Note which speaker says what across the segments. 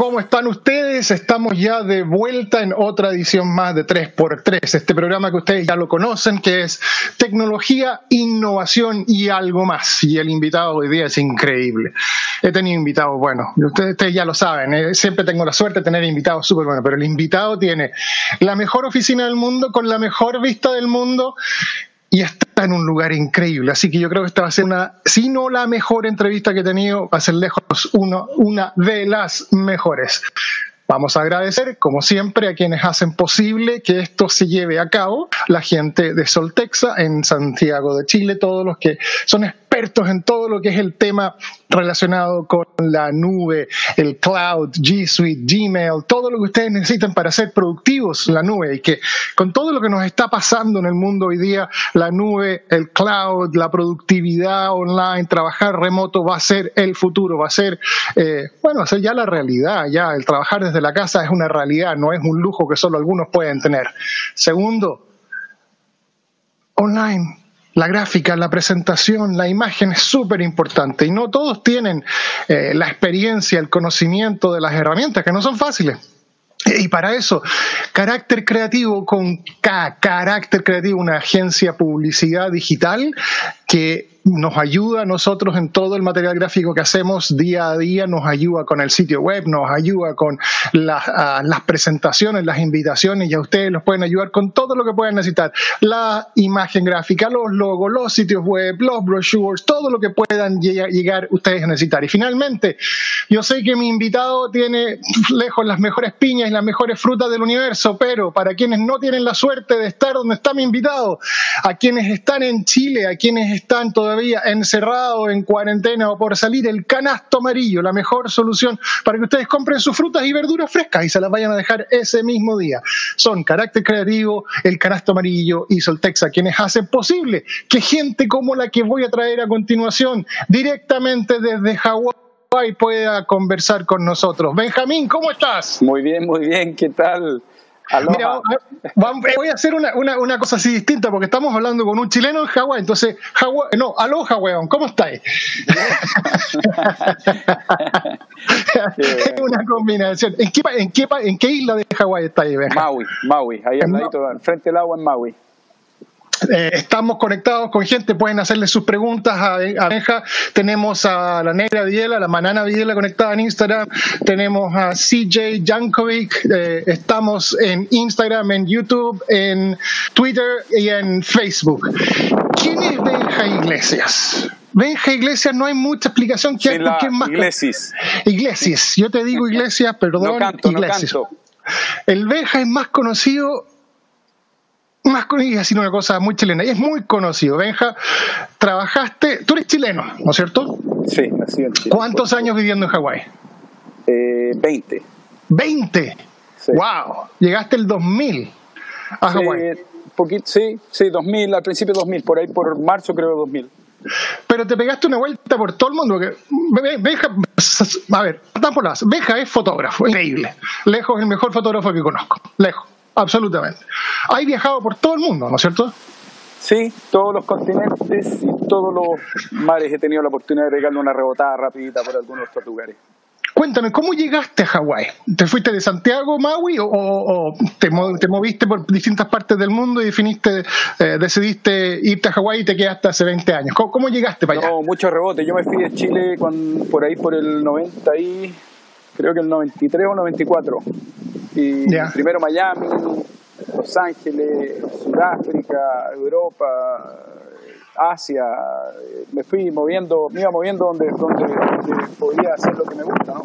Speaker 1: ¿Cómo están ustedes? Estamos ya de vuelta en otra edición más de 3x3, este programa que ustedes ya lo conocen, que es tecnología, innovación y algo más. Y el invitado hoy día es increíble. He tenido invitados, bueno, ustedes, ustedes ya lo saben, eh, siempre tengo la suerte de tener invitados súper buenos, pero el invitado tiene la mejor oficina del mundo, con la mejor vista del mundo, y está en un lugar increíble. Así que yo creo que esta va a ser si no la mejor entrevista que he tenido, va a ser lejos una de las mejores. Vamos a agradecer, como siempre, a quienes hacen posible que esto se lleve a cabo, la gente de Soltexa en Santiago de Chile, todos los que son expertos en todo lo que es el tema relacionado con la nube, el cloud, G Suite, Gmail, todo lo que ustedes necesitan para ser productivos la nube y que con todo lo que nos está pasando en el mundo hoy día, la nube, el cloud, la productividad online, trabajar remoto va a ser el futuro, va a ser, eh, bueno, va a ser ya la realidad, ya el trabajar desde la casa es una realidad, no es un lujo que solo algunos pueden tener. Segundo, online. La gráfica, la presentación, la imagen es súper importante y no todos tienen eh, la experiencia, el conocimiento de las herramientas, que no son fáciles. Y para eso, carácter creativo con K, carácter creativo, una agencia publicidad digital que nos ayuda a nosotros en todo el material gráfico que hacemos día a día, nos ayuda con el sitio web, nos ayuda con las, ah, las presentaciones, las invitaciones y a ustedes los pueden ayudar con todo lo que puedan necesitar. La imagen gráfica, los logos, los sitios web, los brochures, todo lo que puedan lleg- llegar ustedes a necesitar. Y finalmente, yo sé que mi invitado tiene lejos las mejores piñas y las mejores frutas del universo, pero para quienes no tienen la suerte de estar donde está mi invitado, a quienes están en Chile, a quienes están todavía encerrados en cuarentena o por salir, el canasto amarillo, la mejor solución para que ustedes compren sus frutas y verduras frescas y se las vayan a dejar ese mismo día. Son Carácter Creativo, el canasto amarillo y Soltexa, quienes hacen posible que gente como la que voy a traer a continuación, directamente desde Hawái, pueda conversar con nosotros. Benjamín, ¿cómo estás?
Speaker 2: Muy bien, muy bien, ¿qué tal?
Speaker 1: Mira, voy a hacer una, una, una cosa así distinta porque estamos hablando con un chileno en Hawái. Entonces, Hawái, no, aloha, weón, ¿cómo estáis? es una combinación. ¿En qué, en, qué, ¿En qué isla de Hawái estáis?
Speaker 2: Maui, Maui, ahí al ladito, frente al agua en Maui.
Speaker 1: Eh, estamos conectados con gente, pueden hacerle sus preguntas a, a Benja. Tenemos a la Negra Videla, la Manana Videla conectada en Instagram. Tenemos a CJ Jankovic. eh, estamos en Instagram, en YouTube, en Twitter y en Facebook. ¿Quién es Benja Iglesias? Benja Iglesias no hay mucha explicación. ¿Quién,
Speaker 2: Sin la
Speaker 1: quién más?
Speaker 2: Iglesias.
Speaker 1: Iglesias. Yo te digo Iglesias, perdón.
Speaker 2: No canto, no
Speaker 1: Iglesias.
Speaker 2: canto.
Speaker 1: El Benja es más conocido, más con- iba a decir una cosa muy chilena, y es muy conocido. Benja, trabajaste, tú eres chileno, ¿no es cierto?
Speaker 2: Sí, nací en Chile.
Speaker 1: ¿Cuántos años viviendo en Hawái?
Speaker 2: Eh, 20.
Speaker 1: 20.
Speaker 2: Sí.
Speaker 1: Wow, llegaste el 2000 a Hawái.
Speaker 2: Sí, poquito, sí, sí, 2000, al principio 2000, por ahí por marzo creo 2000.
Speaker 1: Pero te pegaste una vuelta por todo el mundo. Porque Be- Benja, a ver, por la base. Benja es fotógrafo, increíble. Lejos el mejor fotógrafo que conozco. Lejos, absolutamente. Has viajado por todo el mundo, ¿no es cierto?
Speaker 2: Sí, todos los continentes y todos los mares he tenido la oportunidad de pegarle una rebotada rapidita por algunos de estos lugares.
Speaker 1: Cuéntame, ¿cómo llegaste a Hawái? ¿Te fuiste de Santiago, Maui, o, o- te, te moviste por distintas partes del mundo y definiste, eh, decidiste irte a Hawái y te quedaste hace 20 años? ¿Cómo, cómo llegaste para allá?
Speaker 2: No, mucho rebote. Yo me fui de Chile con, por ahí por el 90 y creo que el 93 o 94. Y
Speaker 1: Ya.
Speaker 2: primero Miami, Los Ángeles, Sudáfrica, Europa, Asia. Me fui moviendo, me iba moviendo donde, donde, donde podía hacer lo que me gusta, ¿no?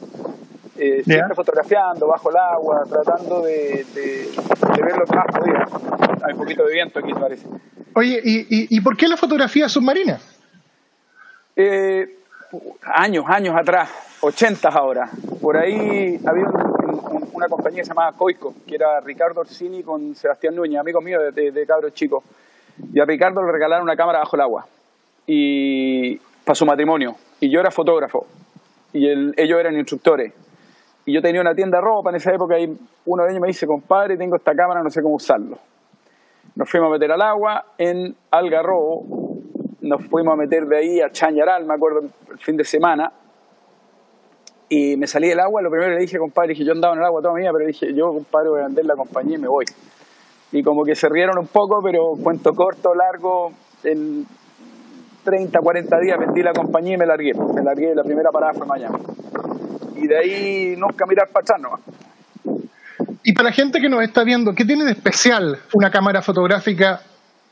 Speaker 2: Eh, siempre fotografiando bajo el agua, tratando de, de, de ver lo que más podía. Hay un poquito de viento aquí, parece.
Speaker 1: Oye, ¿y, y, y por qué la fotografía submarina?
Speaker 2: Eh, años, años atrás, ochentas ahora. Por ahí había un- una compañía que se Coico, que era Ricardo Orsini con Sebastián Núñez, amigos míos de, de, cabros chicos. Y a Ricardo le regalaron una cámara bajo el agua y para su matrimonio. Y yo era fotógrafo y ellos eran instructores. Y yo tenía una tienda de ropa en esa época y uno de ellos me dice, compadre, tengo esta cámara, no sé cómo usarlo. Nos fuimos a meter al agua en Algarrobo, nos fuimos a meter de ahí a Chañaral, me acuerdo, el fin de semana, y me salí del agua, lo primero que le dije, compadre, dije, yo andaba en el agua toda mi vida, pero dije, yo, compadre, voy a vender la compañía y me voy. Y como que se rieron un poco, pero cuento corto, largo, en 30, 40 días vendí la compañía y me largué. Me largué, la primera parada fue Miami. Y de ahí nunca mirar para atrás nomás.
Speaker 1: Y para la gente que nos está viendo, ¿qué tiene de especial una cámara fotográfica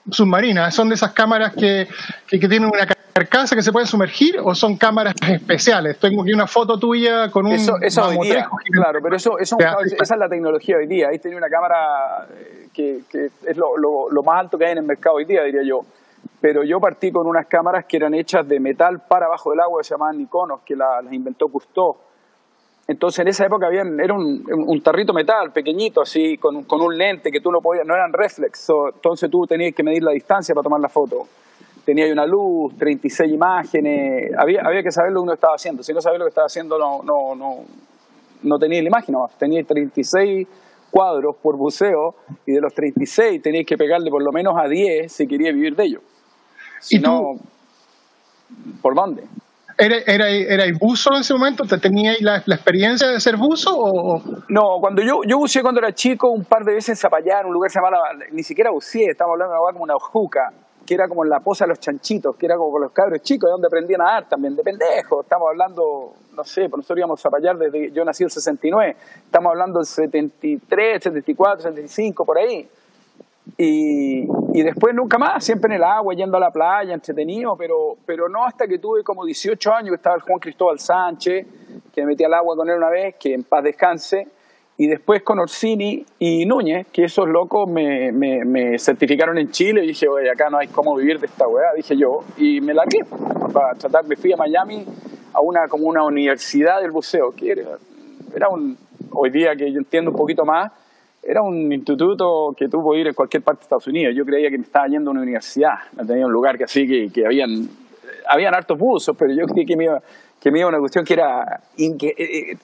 Speaker 1: submarina? ¿Son de esas cámaras que, que, tienen una carcasa que se puede sumergir o son cámaras especiales? Tengo aquí una foto tuya con un...
Speaker 2: Eso, eso hoy día, claro, pero eso, eso esa es la tecnología hoy día. Ahí tenía una cámara eh, que, que es lo, lo, lo, más alto que hay en el mercado hoy día, diría yo. Pero yo partí con unas cámaras que eran hechas de metal para abajo del agua, que se llamaban Nikonos, que las inventó Cousteau entonces en esa época habían, era un, un, tarrito metal pequeñito, así, con, con, un lente que tú no podías, no eran reflex, entonces tú tenías que medir la distancia para tomar la foto. Tenía una luz, 36 imágenes, había, había que saber lo que uno estaba haciendo. Si no sabía lo que estaba haciendo, no, no, no, no tenía la imagen nomás. Tenía 36 cuadros por buceo y de los 36 tenías que pegarle por lo menos a 10 si querías vivir de ello. Si ¿Y no, ¿por dónde?
Speaker 1: ¿Era, era, era buzo en ese momento? ¿Te ¿Teníais la, la, experiencia de ser buzo? O?
Speaker 2: No, cuando yo, yo buceé cuando era chico, un par de veces en Zapallar, en un lugar que se llamaba, ni siquiera buceé, estamos hablando de agua como una juca, que era como la poza de los chanchitos, que era como con los cabros chicos, de donde aprendí a nadar también, de pendejo. Estamos hablando, no sé, por nosotros íbamos a Zapallar desde yo nací en el 69, estamos hablando del 73, 74, 75, por ahí. Y, y, después nunca más, siempre en el agua, yendo a la playa, entretenido, pero, pero no hasta que tuve como 18 años, que estaba el Juan Cristóbal Sánchez, que me metí al agua con él una vez, que en paz descanse, y después con Orsini y Núñez, que esos locos me, me, me certificaron en Chile, y dije, oye, acá no hay cómo vivir de esta weá, dije yo, y me largué para tratar, me fui a Miami a una, como una universidad del buceo, que era, era un, hoy día que yo entiendo un poquito más, era un instituto que tú podías ir en cualquier parte de Estados Unidos. Yo creía que me estaba yendo a una universidad, no tenía un lugar que así, que, que habían, habían hartos buzos, pero yo creí que me iba, que me iba a una cuestión que era... Eh, eh,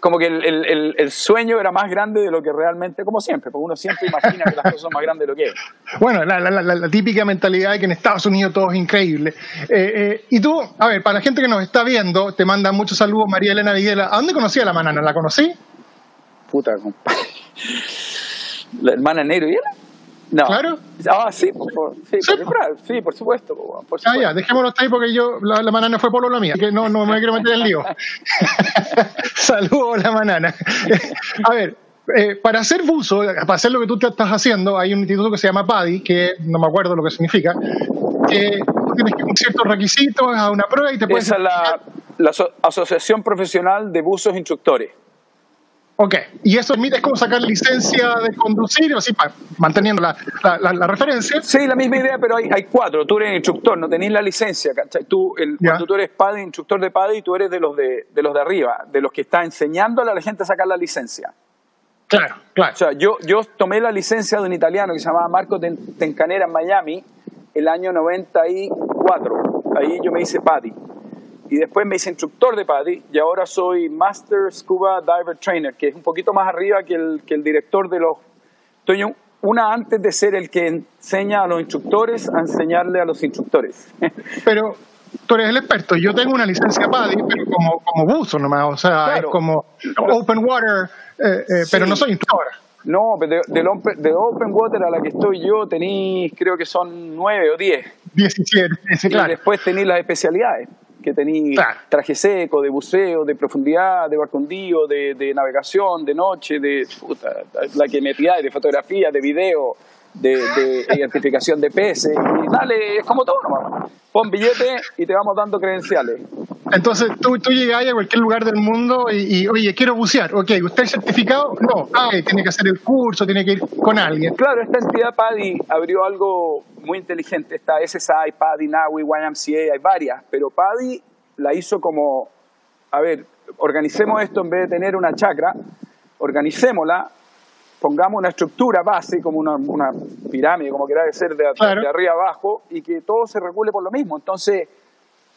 Speaker 2: como que el, el, el, sueño era más grande de lo que realmente, como siempre, porque uno siempre imagina que las cosas son más grandes de lo que es.
Speaker 1: Bueno, la, la, la, típica mentalidad de que en Estados Unidos todo es increíble. y tú, a ver, para la gente que nos está viendo, te manda muchos saludos María Elena Videla. ¿A dónde conocía a la manana? ¿La conocí?
Speaker 2: Puta, compadre. ¿La hermana negro y él? No.
Speaker 1: Claro.
Speaker 2: Ah, sí, por, sí, sí, por, sí, por supuesto. Por
Speaker 1: supuesto. Ah, ya, dejémoslo ahí porque yo, la, la manana fue por la mía, que no, no me quiero meter en lío. Saludos, la manana. A ver, eh, para hacer buzo, para hacer lo que tú te estás haciendo, hay un instituto que se llama PADI, que no me acuerdo lo que significa, que tienes que cumplir ciertos requisitos, a una prueba y te puedes...
Speaker 2: Esa es la, la Asociación Profesional de Buzos Instructores.
Speaker 1: Ok, y eso es como sacar licencia de conducir, así, manteniendo la, la, referencia.
Speaker 2: Sí, la misma idea, pero hay, hay cuatro. Tú eres instructor, no tenés la licencia, ¿cachai? Tú, el, cuando tú eres padre, instructor de padre, y tú eres de los de, de los de arriba, de los que está enseñando a la gente a sacar la licencia.
Speaker 1: Claro, claro.
Speaker 2: O sea, yo, yo tomé la licencia de un italiano que se llamaba Marco Tencanera en Miami el año 94. Ahí yo me hice PADI y después me hice instructor de PADI y ahora soy Master Scuba Diver Trainer, que es un poquito más arriba que el, que el director de los... Estoy una antes de ser el que enseña a los instructores a enseñarle a los instructores.
Speaker 1: Pero tú eres el experto, yo tengo una licencia PADI, pero como, como buzo nomás, o sea, es como open water, eh, eh, pero no soy instructor.
Speaker 2: No, pero de, de, Open Water a la que estoy yo tenéis, creo que son nueve o diez.
Speaker 1: Diecisiete,
Speaker 2: claro. Y después tenéis las especialidades que tenéis traje seco, de buceo, de profundidad, de barco hundido, de, de navegación, de noche, de puta, la que me de fotografía, de video, de, de identificación de peces. Y dale, es como todo nomás. Pon billete y te vamos dando credenciales.
Speaker 1: Entonces tú, tú llegas a cualquier lugar del mundo y, oye, quiero bucear. Ok, ¿usted es certificado? No. Ah, tiene que hacer el curso, tiene que ir con alguien.
Speaker 2: Claro, esta entidad PADI abrió algo muy inteligente. Está SSI, PADI, NAWI, YMCA, hay varias. Pero PADI la hizo como, a ver, organicemos esto en vez de tener una chacra, organicémosla, pongamos una estructura base, como una, una pirámide, como quiera ser, de,
Speaker 1: Claro.
Speaker 2: de arriba abajo, y que todo se regule por lo mismo. Entonces,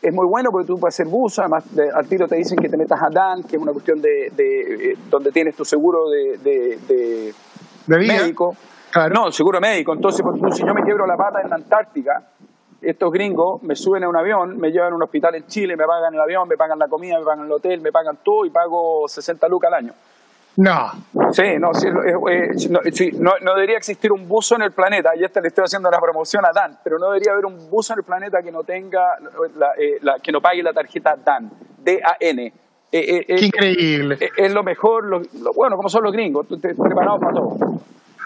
Speaker 2: es muy bueno porque tú puedes hacer buzo, además de- al tiro te dicen que te metas a DAN, que es una cuestión de, de, eh, donde tienes tu seguro de, de- médico.
Speaker 1: Claro.
Speaker 2: No, seguro médico. Entonces, por ejemplo, si yo me quiebro la pata en la Antártica, estos gringos me suben a un avión, me llevan a un hospital en Chile, me pagan el avión, me pagan la comida, me pagan el hotel, me pagan todo y pago 60 lucas al año.
Speaker 1: No.
Speaker 2: Sí, no, sí, eh, eh, no, sí, no, no debería existir un buzo en el planeta, y esta le estoy haciendo la promoción a Dan, pero no debería haber un buzo en el planeta que no tenga, la, eh, la- que no pague la tarjeta DAN, D-A-N. Eh, eh,
Speaker 1: Qué increíble.
Speaker 2: es lo mejor, lo, lo- bueno, como son los gringos, preparados para todo.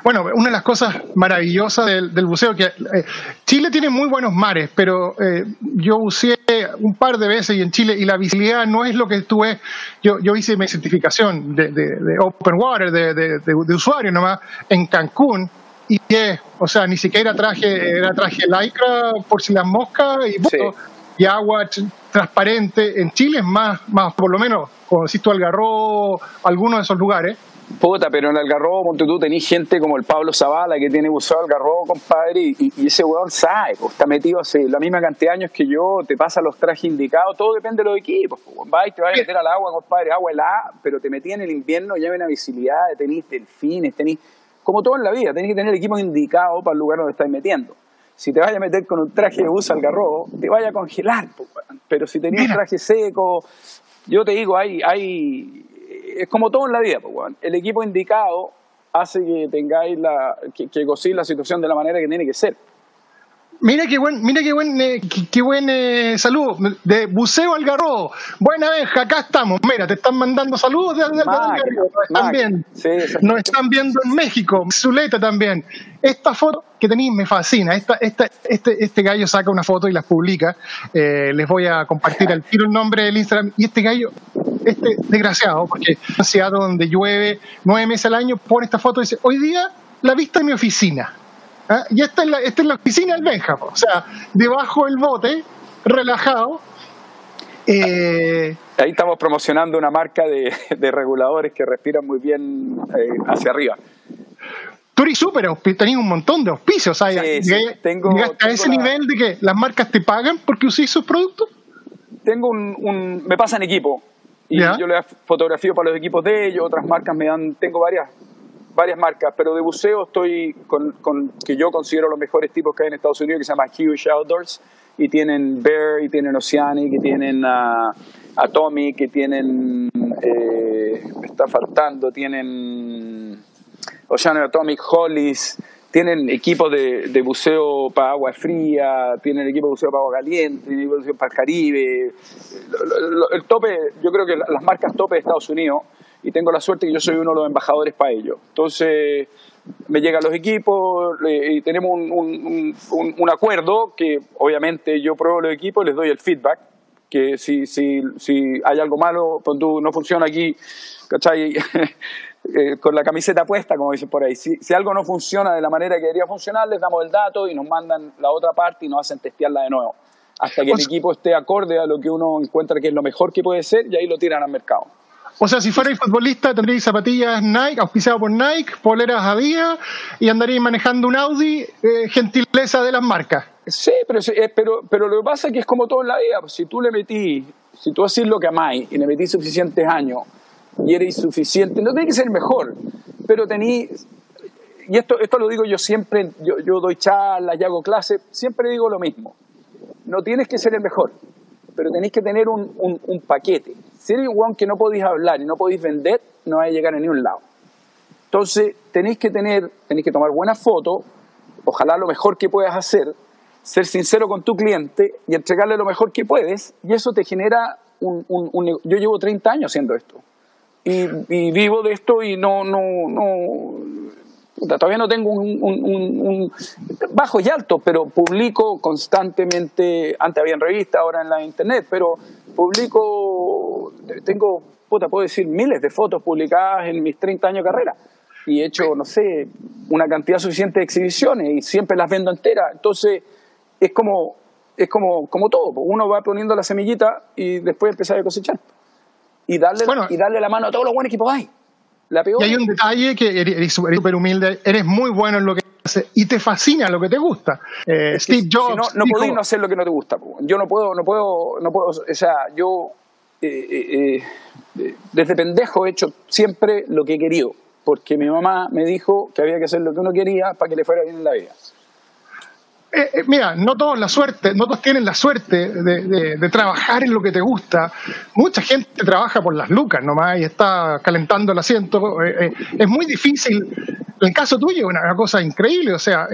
Speaker 1: Bueno, una de las cosas maravillosas del, del buceo que eh, Chile tiene muy buenos mares, pero eh, yo buceé un par de veces y en Chile y la visibilidad no es lo que tú ves. Yo, yo hice mi certificación de, de- de open water, de, de- usuario nomás, en Cancún. Y que, o sea, ni siquiera traje, era traje lycra por si las moscas y, buzo, y agua tr- transparente. En Chile es más, más por lo menos, como decís tú, Algarrobo, algunos de esos lugares.
Speaker 2: Puta, pero en Algarrobo, ponte tú, tenés gente como el Pablo Zavala que tiene buceo Algarrobo, compadre, y, y ese weón sabe, pues, está metido hace la misma cantidad de años que yo, te pasa los trajes indicados, todo depende de los equipos. Pues, y te vas a meter al agua, compadre, agua helada, pero te metí en el invierno, ya ven la visibilidad, tenés delfines, tenés, como todo en la vida, tenés que tener equipos indicados para el lugar donde estás metiendo. Si te vas a meter con un traje de buzo Algarrobo, te vaya a congelar, pues, pero si tenés un traje seco, yo te digo, hay, hay, es como todo en la vida, pues, el equipo indicado hace que tengáis la, que, que la situación de la manera que tiene que ser.
Speaker 1: Mira qué buen, mira qué buen, eh, qué, qué buen eh, saludo de Buceo Algarrobo. Buena Benja, acá estamos. Mira, te están mandando saludos desde desde
Speaker 2: Máquina,
Speaker 1: Algarrobo. Nos están viendo.
Speaker 2: Sí, exacto.
Speaker 1: Nos están viendo en México, Zuleta también. Esta foto que tenéis me fascina. Esta, esta, este, este gallo saca una foto y las publica. Eh, les voy a compartir al tiro el nombre del Instagram. Y este gallo, este desgraciado, porque en una ciudad donde llueve nueve meses al año, pone esta foto y dice, hoy día la vista de mi oficina. ¿Ah? Y esta es, la, esta es la oficina del Benja, po. o sea, debajo del bote, relajado. Eh,
Speaker 2: Ahí estamos promocionando una marca de, de reguladores que respiran muy bien eh, hacia arriba.
Speaker 1: tú eres súper tenés un montón de auspicios,
Speaker 2: Sí, sí,
Speaker 1: llegué-
Speaker 2: tengo-
Speaker 1: llegaste a
Speaker 2: tengo
Speaker 1: ese
Speaker 2: la-
Speaker 1: nivel de que las marcas te pagan porque usís sus productos.
Speaker 2: Tengo un, un- me pasan equipo y
Speaker 1: Ya.
Speaker 2: yo le fotografío para los equipos de ellos, otras marcas me dan, tengo varias varias marcas, pero de buceo estoy con, con que yo considero los mejores tipos que hay en Estados Unidos que se llama Huge Outdoors y tienen Bear y tienen Oceanic y tienen ah, Atomic y tienen eh, me está faltando tienen Oceanic Atomic Hollies tienen equipos de, de buceo para agua fría, tienen equipo de buceo para agua caliente, tienen equipo de buceo para el Caribe. El tope, yo creo que la- las marcas tope de Estados Unidos, y tengo la suerte que yo soy uno de los embajadores para ellos. Entonces, me llegan los equipos y tenemos un, un- un- un acuerdo que obviamente yo pruebo los equipos y les doy el feedback que si, si, si hay algo malo, pues tú no funciona aquí, ¿cachai? Eh, con la camiseta puesta, como dicen por ahí. Si, si algo no funciona de la manera que debería funcionar, les damos el dato y nos mandan la otra parte y nos hacen testearla de nuevo. Hasta que el equipo esté acorde a lo que uno encuentra que es lo mejor que puede ser y ahí lo tiran al mercado.
Speaker 1: O sea, si fuerais futbolista, tendríais zapatillas Nike, auspiciado por Nike, poleras Adidas y andaríais manejando un Audi, eh, gentileza de las marcas.
Speaker 2: Sí, pero, eh, pero, pero lo que pasa es que es como todo en la vida. pues, Si tú le metís, si tú haces lo que amáis y le metís suficientes años y eres suficiente, no tiene que ser mejor, pero tenís, y esto, esto lo digo yo siempre, yo, yo doy charlas y hago clases, siempre digo lo mismo. No tienes que ser el mejor, pero tenéis que tener un, un paquete. Si eres un que no podéis hablar y no podéis vender, no vais a llegar a ningún lado. Entonces, tenéis que tener, tenéis que tomar buenas fotos, ojalá lo mejor que puedas hacer, ser sincero con tu cliente y entregarle lo mejor que puedes, y eso te genera un, un- Yo llevo 30 años haciendo esto, y, vivo de esto y no, no, no, todavía no tengo un, un- un- un- bajos y altos, pero publico constantemente, antes había en revista, ahora en la internet, pero publico, tengo, puta, puedo decir miles de fotos publicadas en mis 30 años de carrera. Y he hecho, no sé, una cantidad suficiente de exhibiciones y siempre las vendo enteras. Entonces, es como, es como, como todo. pues, Uno va poniendo la semillita y después empieza a cosechar. y darle,
Speaker 1: Bueno.
Speaker 2: y darle la mano a todos los buenos que podáis. La peor.
Speaker 1: Y hay un detalle que eres súper humilde, eres muy bueno en lo que haces y te fascina lo que te gusta. Eh,
Speaker 2: Es que
Speaker 1: Steve
Speaker 2: si
Speaker 1: Jobs
Speaker 2: no, no
Speaker 1: dijo-
Speaker 2: podéis no hacer lo que no te gusta. Yo no puedo, no puedo, no puedo, o sea, yo eh, eh, eh, desde pendejo he hecho siempre lo que he querido, porque mi mamá me dijo que había que hacer lo que uno quería para que le fuera bien en la vida.
Speaker 1: Eh, eh, mira, no todos la suerte, no todos tienen la suerte de, trabajar en lo que te gusta. Mucha gente trabaja por las lucas nomás y está calentando el asiento. Eh, eh, es muy difícil. En el caso tuyo, una, una cosa increíble, o sea,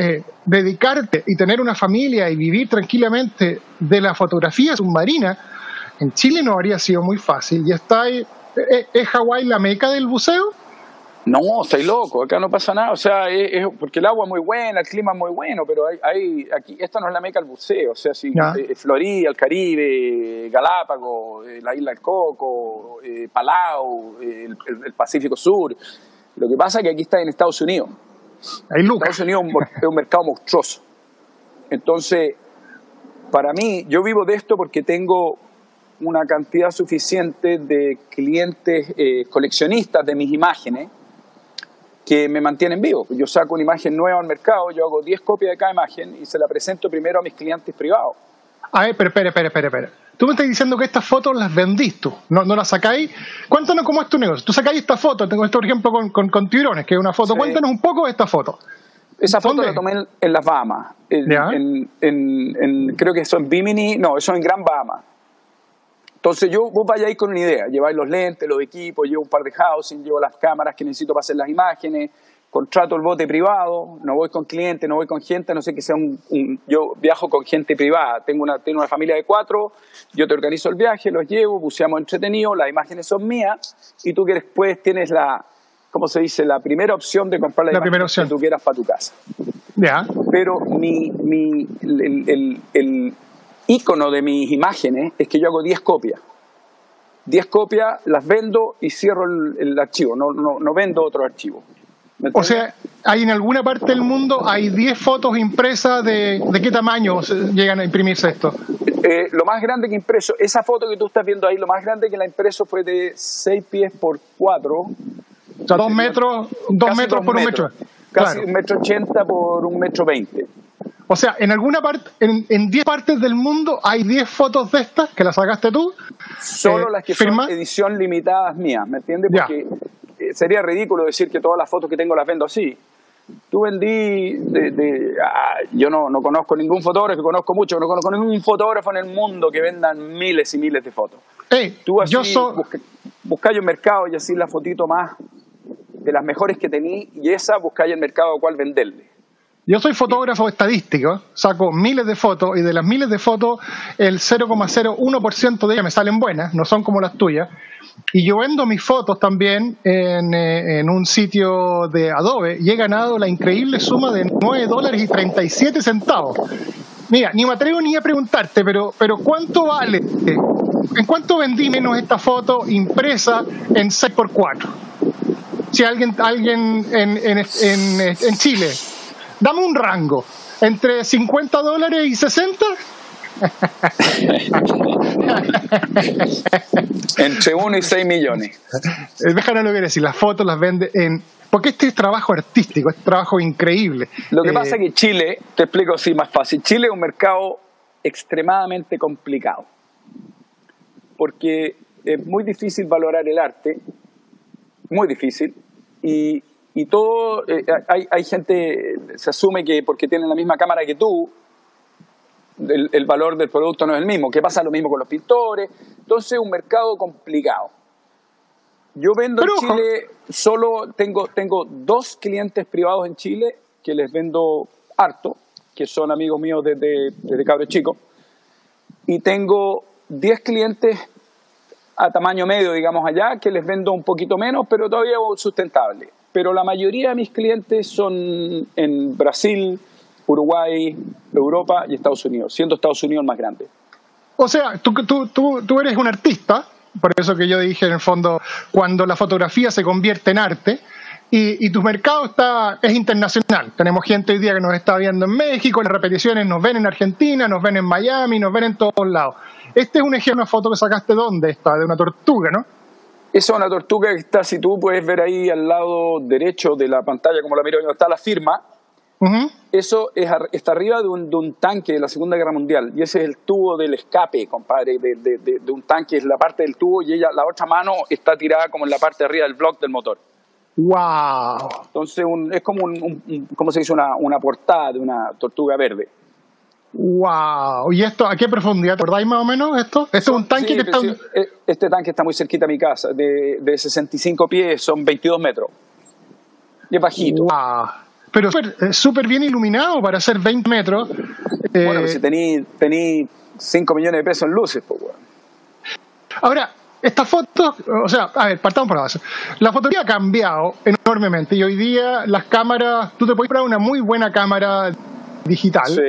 Speaker 1: dedicarte y tener una familia y vivir tranquilamente de la fotografía submarina, en Chile no habría sido muy fácil. Y está ahí, ¿Es Hawái la meca del buceo?
Speaker 2: No, estoy loco, acá no pasa nada, o sea, es, es- porque el agua es muy buena, el clima es muy bueno, pero hay, hay aquí, esta no es la meca del buceo, o sea, si eh, Florida, el Caribe, Galápagos, eh, la isla del Coco, eh, Palau, el, Pacífico Sur, lo que pasa es que aquí está en Estados Unidos,
Speaker 1: Hay.
Speaker 2: Estados Unidos es un es un mercado monstruoso, entonces, para mí, yo vivo de esto porque tengo una cantidad suficiente de clientes coleccionistas de mis imágenes que me mantienen vivo. Yo saco una imagen nueva al mercado, yo hago 10 copias de cada imagen y se la presento primero a mis clientes privados.
Speaker 1: A ver, pero espera, espera, espera, espera. Tú me estás diciendo que estas fotos las vendís tú, no, no las sacáis. Cuéntanos cómo es tu negocio. Tú sacáis esta foto, tengo esto, por ejemplo, con, con, con tiburones, que es una foto.
Speaker 2: Sí.
Speaker 1: Cuéntanos un poco de esta foto.
Speaker 2: Esa foto
Speaker 1: ¿Dónde?
Speaker 2: la tomé en, en las Bahamas. En- en- creo que eso en Bimini, no, eso en Gran Bahama. Entonces yo, vos vayáis con una idea, lleváis los lentes, los equipos, llevo un par de housing, llevo las cámaras que necesito para hacer las imágenes, contrato el bote privado, no voy con clientes, no voy con gente, no sé que sea un, un- yo viajo con gente privada, tengo una, tengo una familia de cuatro, yo te organizo el viaje, los llevo, buceamos entretenido, las imágenes son mías y tú que después tienes la, ¿cómo se dice? La primera opción de comprar la,
Speaker 1: La primera opción.
Speaker 2: que tú quieras para tu casa
Speaker 1: Ya.
Speaker 2: pero mi, mi, el, el, el icono de mis imágenes es que yo hago 10 copias. 10 copias, las vendo y cierro el, el archivo, no, no, no vendo otro archivo. ¿Me
Speaker 1: O sea, hay en alguna parte del mundo hay 10 fotos impresas de, de qué tamaño llegan a imprimirse esto.
Speaker 2: Eh, lo más grande que impreso, esa foto que tú estás viendo ahí, lo más grande que la impreso fue de 6 pies por 4.
Speaker 1: O sea, dos metros, dos metros por un metro.
Speaker 2: Casi un metro ochenta por un metro veinte.
Speaker 1: O sea, en alguna parte, en, en 10 partes del mundo hay 10 fotos de estas que las sacaste tú.
Speaker 2: Solo
Speaker 1: Eh,
Speaker 2: las que
Speaker 1: ¿firma?
Speaker 2: son edición limitadas mías, ¿me entiendes? Porque eh, sería ridículo decir que todas las fotos que tengo las vendo así. Tú vendí, de, de- ah, yo no, no conozco ningún fotógrafo, conozco mucho, no conozco ningún fotógrafo en el mundo que vendan miles y miles de fotos.
Speaker 1: Ey,
Speaker 2: Tú así
Speaker 1: yo soy.
Speaker 2: busca- buscáis un mercado y así la fotito más de las mejores que tení y esa buscáis el mercado a cuál venderle.
Speaker 1: Yo soy fotógrafo estadístico, saco miles de fotos y de las miles de fotos el 0,01% de ellas me salen buenas, no son como las tuyas. Y yo vendo mis fotos también en, eh, un sitio de Adobe y he ganado la increíble suma de 9 dólares y 37 centavos. Mira, ni me atrevo ni a preguntarte, pero, pero ¿cuánto vale? ¿En cuánto vendí menos esta foto impresa en 6x4? Si alguien, alguien en, en, en, en Chile, dame un rango, entre 50 dólares y 60.
Speaker 2: Entre 1 y 6 millones.
Speaker 1: Déjanos lo que decir, las fotos las vende en... Porque este es trabajo artístico, es trabajo increíble.
Speaker 2: Lo que
Speaker 1: Eh,
Speaker 2: pasa es que Chile, te explico así más fácil, Chile es un mercado extremadamente complicado, porque es muy difícil valorar el arte, muy difícil, y, y todo, eh, hay, hay gente, se asume que porque tienen la misma cámara que tú, el, el valor del producto no es el mismo, que pasa lo mismo con los pintores, entonces es un mercado complicado. Yo vendo
Speaker 1: Pero
Speaker 2: en. Chile, solo tengo, tengo dos clientes privados en Chile que les vendo harto, que son amigos míos desde, desde cabro chico, y tengo 10 clientes a tamaño medio, digamos allá, que les vendo un poquito menos, pero todavía sustentable. Pero la mayoría de mis clientes son en Brasil, Uruguay, Europa y Estados Unidos, siendo Estados Unidos más grande.
Speaker 1: O sea, tú, tú, tú, tú eres un artista, por eso que yo dije en el fondo, cuando la fotografía se convierte en arte, y, y tu mercado está, es internacional. Tenemos gente hoy día que nos está viendo en México, las repeticiones nos ven en Argentina, nos ven en Miami, nos ven en todos lados. Este es un ejemplo, una foto que sacaste, ¿dónde está? De una tortuga, ¿no?
Speaker 2: Esa es una tortuga que está, si tú puedes ver ahí al lado derecho de la pantalla, como la miro, donde está la firma, eso es, está arriba de un, de un tanque de la Segunda Guerra Mundial. Y ese es el tubo del escape, compadre, de, de- de- de un tanque. Es la parte del tubo y ella, la otra mano está tirada como en la parte de arriba del block del motor.
Speaker 1: ¡Wow!
Speaker 2: Entonces un- es como, un, ¿cómo se dice? Una, una portada de una tortuga verde.
Speaker 1: ¡Wow! ¿Y esto a qué profundidad? ¿Te acordáis más o menos esto? Esto es un tanque
Speaker 2: Sí,
Speaker 1: que está.
Speaker 2: sí, eh, Este tanque está muy cerquita a mi casa, de, de 65 pies, son 22 metros. Y es bajito.
Speaker 1: ¡Wow! Pero súper eh, bien iluminado para hacer 20 metros. Eh,
Speaker 2: Bueno, pues si tení, tení 5 millones de pesos en luces, pues.
Speaker 1: Ahora, esta foto, o sea, a ver, partamos por la base. La fotografía ha cambiado enormemente y hoy día las cámaras, tú te puedes comprar una muy buena cámara digital
Speaker 2: Sí.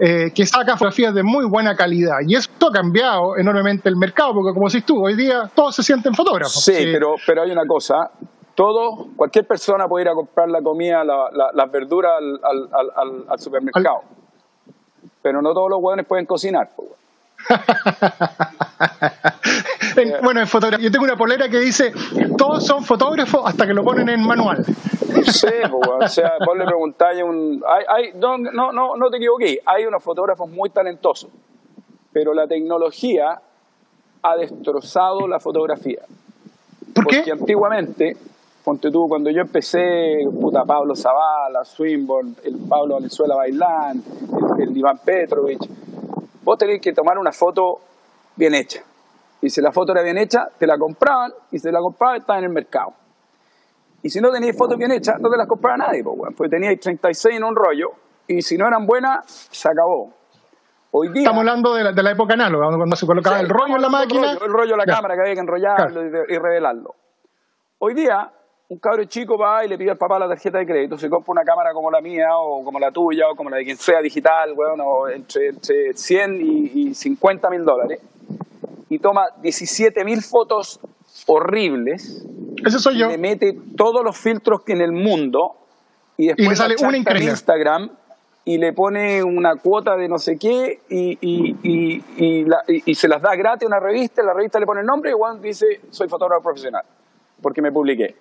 Speaker 1: eh, que saca fotografías de muy buena calidad y esto ha cambiado enormemente el mercado porque como decís tú, hoy día todos se sienten fotógrafos.
Speaker 2: Sí, pero, pero hay una cosa. Todo, cualquier persona puede ir a comprar la comida, la- la- las verduras al, al- al- al- al supermercado. Pero no todos los hueones pueden cocinar.
Speaker 1: en- bueno, en fotografía, yo tengo una polera que dice todos son fotógrafos hasta que lo ponen en manual.
Speaker 2: Sí, pues, o sea, vos le preguntáis un... Hay, hay- no, no, no, no te equivoqué, hay unos fotógrafos muy talentosos, pero la tecnología ha destrozado la fotografía.
Speaker 1: ¿Por
Speaker 2: Porque
Speaker 1: qué?
Speaker 2: antiguamente, ponte tú, cuando yo empecé, puta, Pablo Zavala, Swinburne, el Pablo Valenzuela Bailán, el, el Iván Petrovich, vos tenés que tomar una foto bien hecha. Y si la foto era bien hecha, te la compraban, y si te la compraban, estaba en el mercado. Y si no tenías fotos bien hechas, no te las compraba nadie, pues, weón, porque teníais 36 en un rollo, y si no eran buenas, se acabó. Hoy día...
Speaker 1: Estamos hablando de la, de la época análoga, cuando se colocaba
Speaker 2: Sí,
Speaker 1: el rollo en la máquina.
Speaker 2: rollo, el rollo de la
Speaker 1: Ya.
Speaker 2: cámara que había que enrollarlo y, revelarlo. Hoy día, un cabro chico va y le pide al papá la tarjeta de crédito, se compra una cámara como la mía o como la tuya o como la de quien sea digital, bueno, entre, entre 100 y, y 50 mil dólares y toma 17 mil fotos horribles
Speaker 1: Ese soy yo.
Speaker 2: le mete todos los filtros que en el mundo y después
Speaker 1: Y le sale una increíble.
Speaker 2: Instagram y le pone una cuota de no sé qué y, y, y, y la- y- y se las da gratis a una revista, la revista le pone el nombre y Juan dice soy fotógrafo profesional porque me publiqué.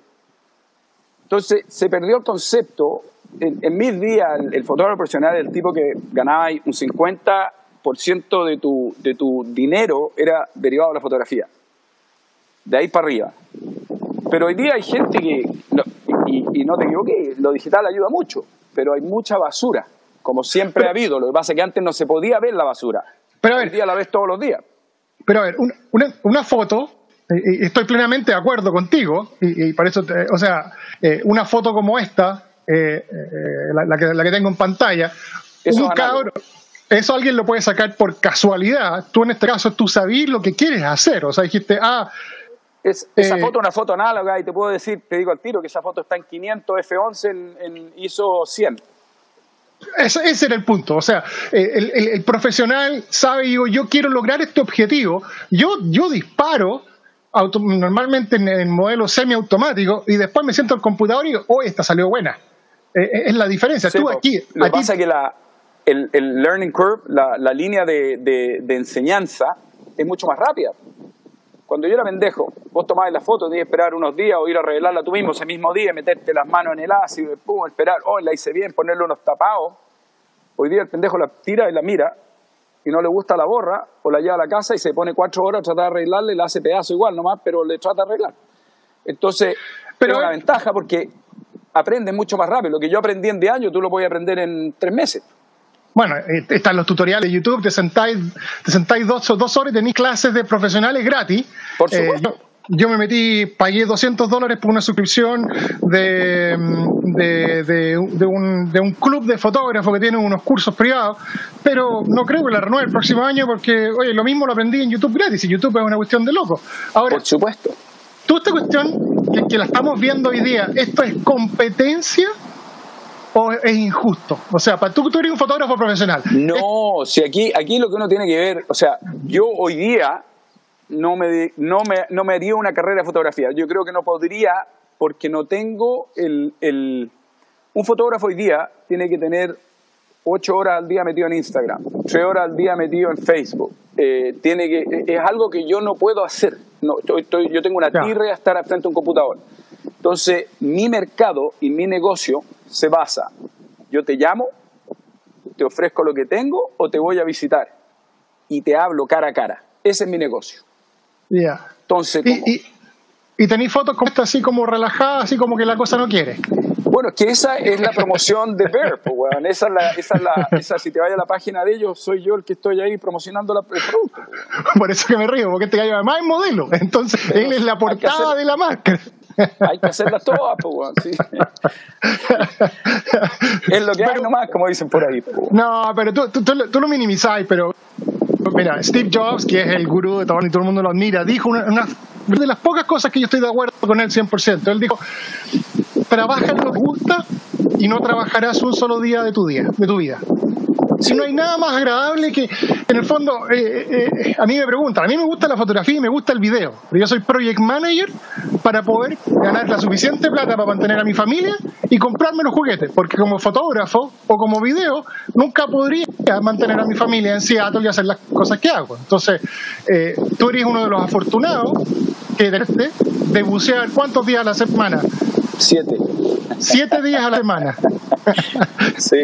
Speaker 2: Entonces se perdió el concepto. En, en mis días el, el fotógrafo profesional era el tipo que ganaba un 50% de tu, de tu dinero era derivado de la fotografía. De ahí para arriba. Pero hoy día hay gente que, no- y, y no te equivoques, lo digital ayuda mucho, pero hay mucha basura, como siempre ha habido. Lo que pasa es que antes no se podía ver la basura.
Speaker 1: Pero a
Speaker 2: Hoy
Speaker 1: ver,
Speaker 2: día la ves todos los días.
Speaker 1: Pero a ver, una, una, una foto, y- y estoy plenamente de acuerdo contigo, y, y por eso, te- o sea, eh, una foto como esta, eh, eh, la, la que, la que tengo en pantalla,
Speaker 2: Eso
Speaker 1: un cabro, eso alguien lo puede sacar por casualidad. Tú en este caso, tú sabías lo que quieres hacer, o sea, dijiste, ah,
Speaker 2: Es, esa
Speaker 1: Eh,
Speaker 2: foto es una foto análoga y te puedo decir, te digo al tiro, que esa foto está en 500 F11 en, en ISO 100.
Speaker 1: ese, ese era el punto, o sea, eh, el, el- el profesional sabe, digo, yo quiero lograr este objetivo, yo, yo disparo. auto- normalmente en, en modelo semiautomático y después me siento al computador y digo, oh, esta salió buena. Eh, es la diferencia.
Speaker 2: Sí,
Speaker 1: Tú aquí,
Speaker 2: Lo
Speaker 1: aquí-
Speaker 2: pasa que la, el, el learning curve, la, la línea de, de- de enseñanza, es mucho más rápida. Cuando yo era pendejo, vos tomabas la foto, tenías que esperar unos días o ir a revelarla tú mismo ese mismo día, meterte las manos en el ácido, y pum, esperar, oh, la hice bien, ponerle unos tapados. Hoy día el pendejo la tira y la mira y no le gusta la borra o la lleva a la casa y se pone cuatro horas a tratar de arreglarla y la hace pedazo igual nomás, pero le trata de arreglar. Entonces,
Speaker 1: Pero-
Speaker 2: es una ventaja porque aprendes mucho más rápido. Lo que yo aprendí en 10 años, tú lo puedes aprender en 3 meses.
Speaker 1: Bueno, eh, están los tutoriales de YouTube, te sentáis, te sentáis dos, dos horas y tenéis clases de profesionales gratis.
Speaker 2: Por
Speaker 1: Eh,
Speaker 2: supuesto.
Speaker 1: yo, yo me metí, pagué 200 dólares por una suscripción de, de, de- de un, de un club de fotógrafos que tiene unos cursos privados, pero no creo que la renueve el próximo año porque, oye, lo mismo lo aprendí en YouTube gratis y YouTube es una cuestión de loco. Ahora,
Speaker 2: Por supuesto.
Speaker 1: tú esta cuestión que, que la estamos viendo hoy día, ¿esto es competencia o es injusto? O sea, para tú, tú eres un fotógrafo profesional.
Speaker 2: No, si aquí, aquí lo que uno tiene que ver, o sea, yo hoy día no me, no me, no me haría una carrera de fotografía. Yo creo que no podría porque no tengo el, el... Un fotógrafo hoy día tiene que tener ocho horas al día metido en Instagram, tres horas al día metido en Facebook. Eh, tiene que, es algo que yo no puedo hacer. No, estoy, estoy- yo tengo una tirre a estar frente a un computador. Entonces, mi mercado y mi negocio se basa, yo te llamo, te ofrezco lo que tengo o te voy a visitar y te hablo cara a cara. Ese es mi negocio.
Speaker 1: Ya.
Speaker 2: Entonces,
Speaker 1: Y,
Speaker 2: como-
Speaker 1: y, y tenéis fotos como esta, así como relajadas, así como que la cosa no quiere.
Speaker 2: bueno, es que esa es la promoción de Bear, pues, weón. Esa es la, esa es la, esa, si te vayas a la página de ellos, soy yo el que estoy ahí promocionando la- el producto. pues, weón.
Speaker 1: Por eso que me río, porque este gallo además es modelo. Entonces, él es la portada
Speaker 2: hacer-
Speaker 1: de la máscara.
Speaker 2: Hay que hacerlas todas, pues, sí. Es lo que hay nomás, como dicen por ahí.
Speaker 1: No, pero tú, tú, tú lo- minimizáis, pero mira, Steve Jobs, que es el gurú de todo y todo el mundo lo admira, dijo una, una de las pocas cosas que yo estoy de acuerdo con él 100%. Él dijo, trabaja en lo que te gusta y no trabajarás un solo día de tu día, de tu vida. Si no hay nada más agradable que, en el fondo, eh, eh, a mí me preguntan, a mí me gusta la fotografía y me gusta el video, pero yo soy project manager para poder ganar la suficiente plata para mantener a mi familia y comprarme los juguetes, porque como fotógrafo o como video nunca podría mantener a mi familia en Seattle y hacer las cosas que hago. Entonces, eh, tú eres uno de los afortunados que de, de bucear cuántos días a la semana,
Speaker 2: Siete.
Speaker 1: siete días a la semana.
Speaker 2: Sí,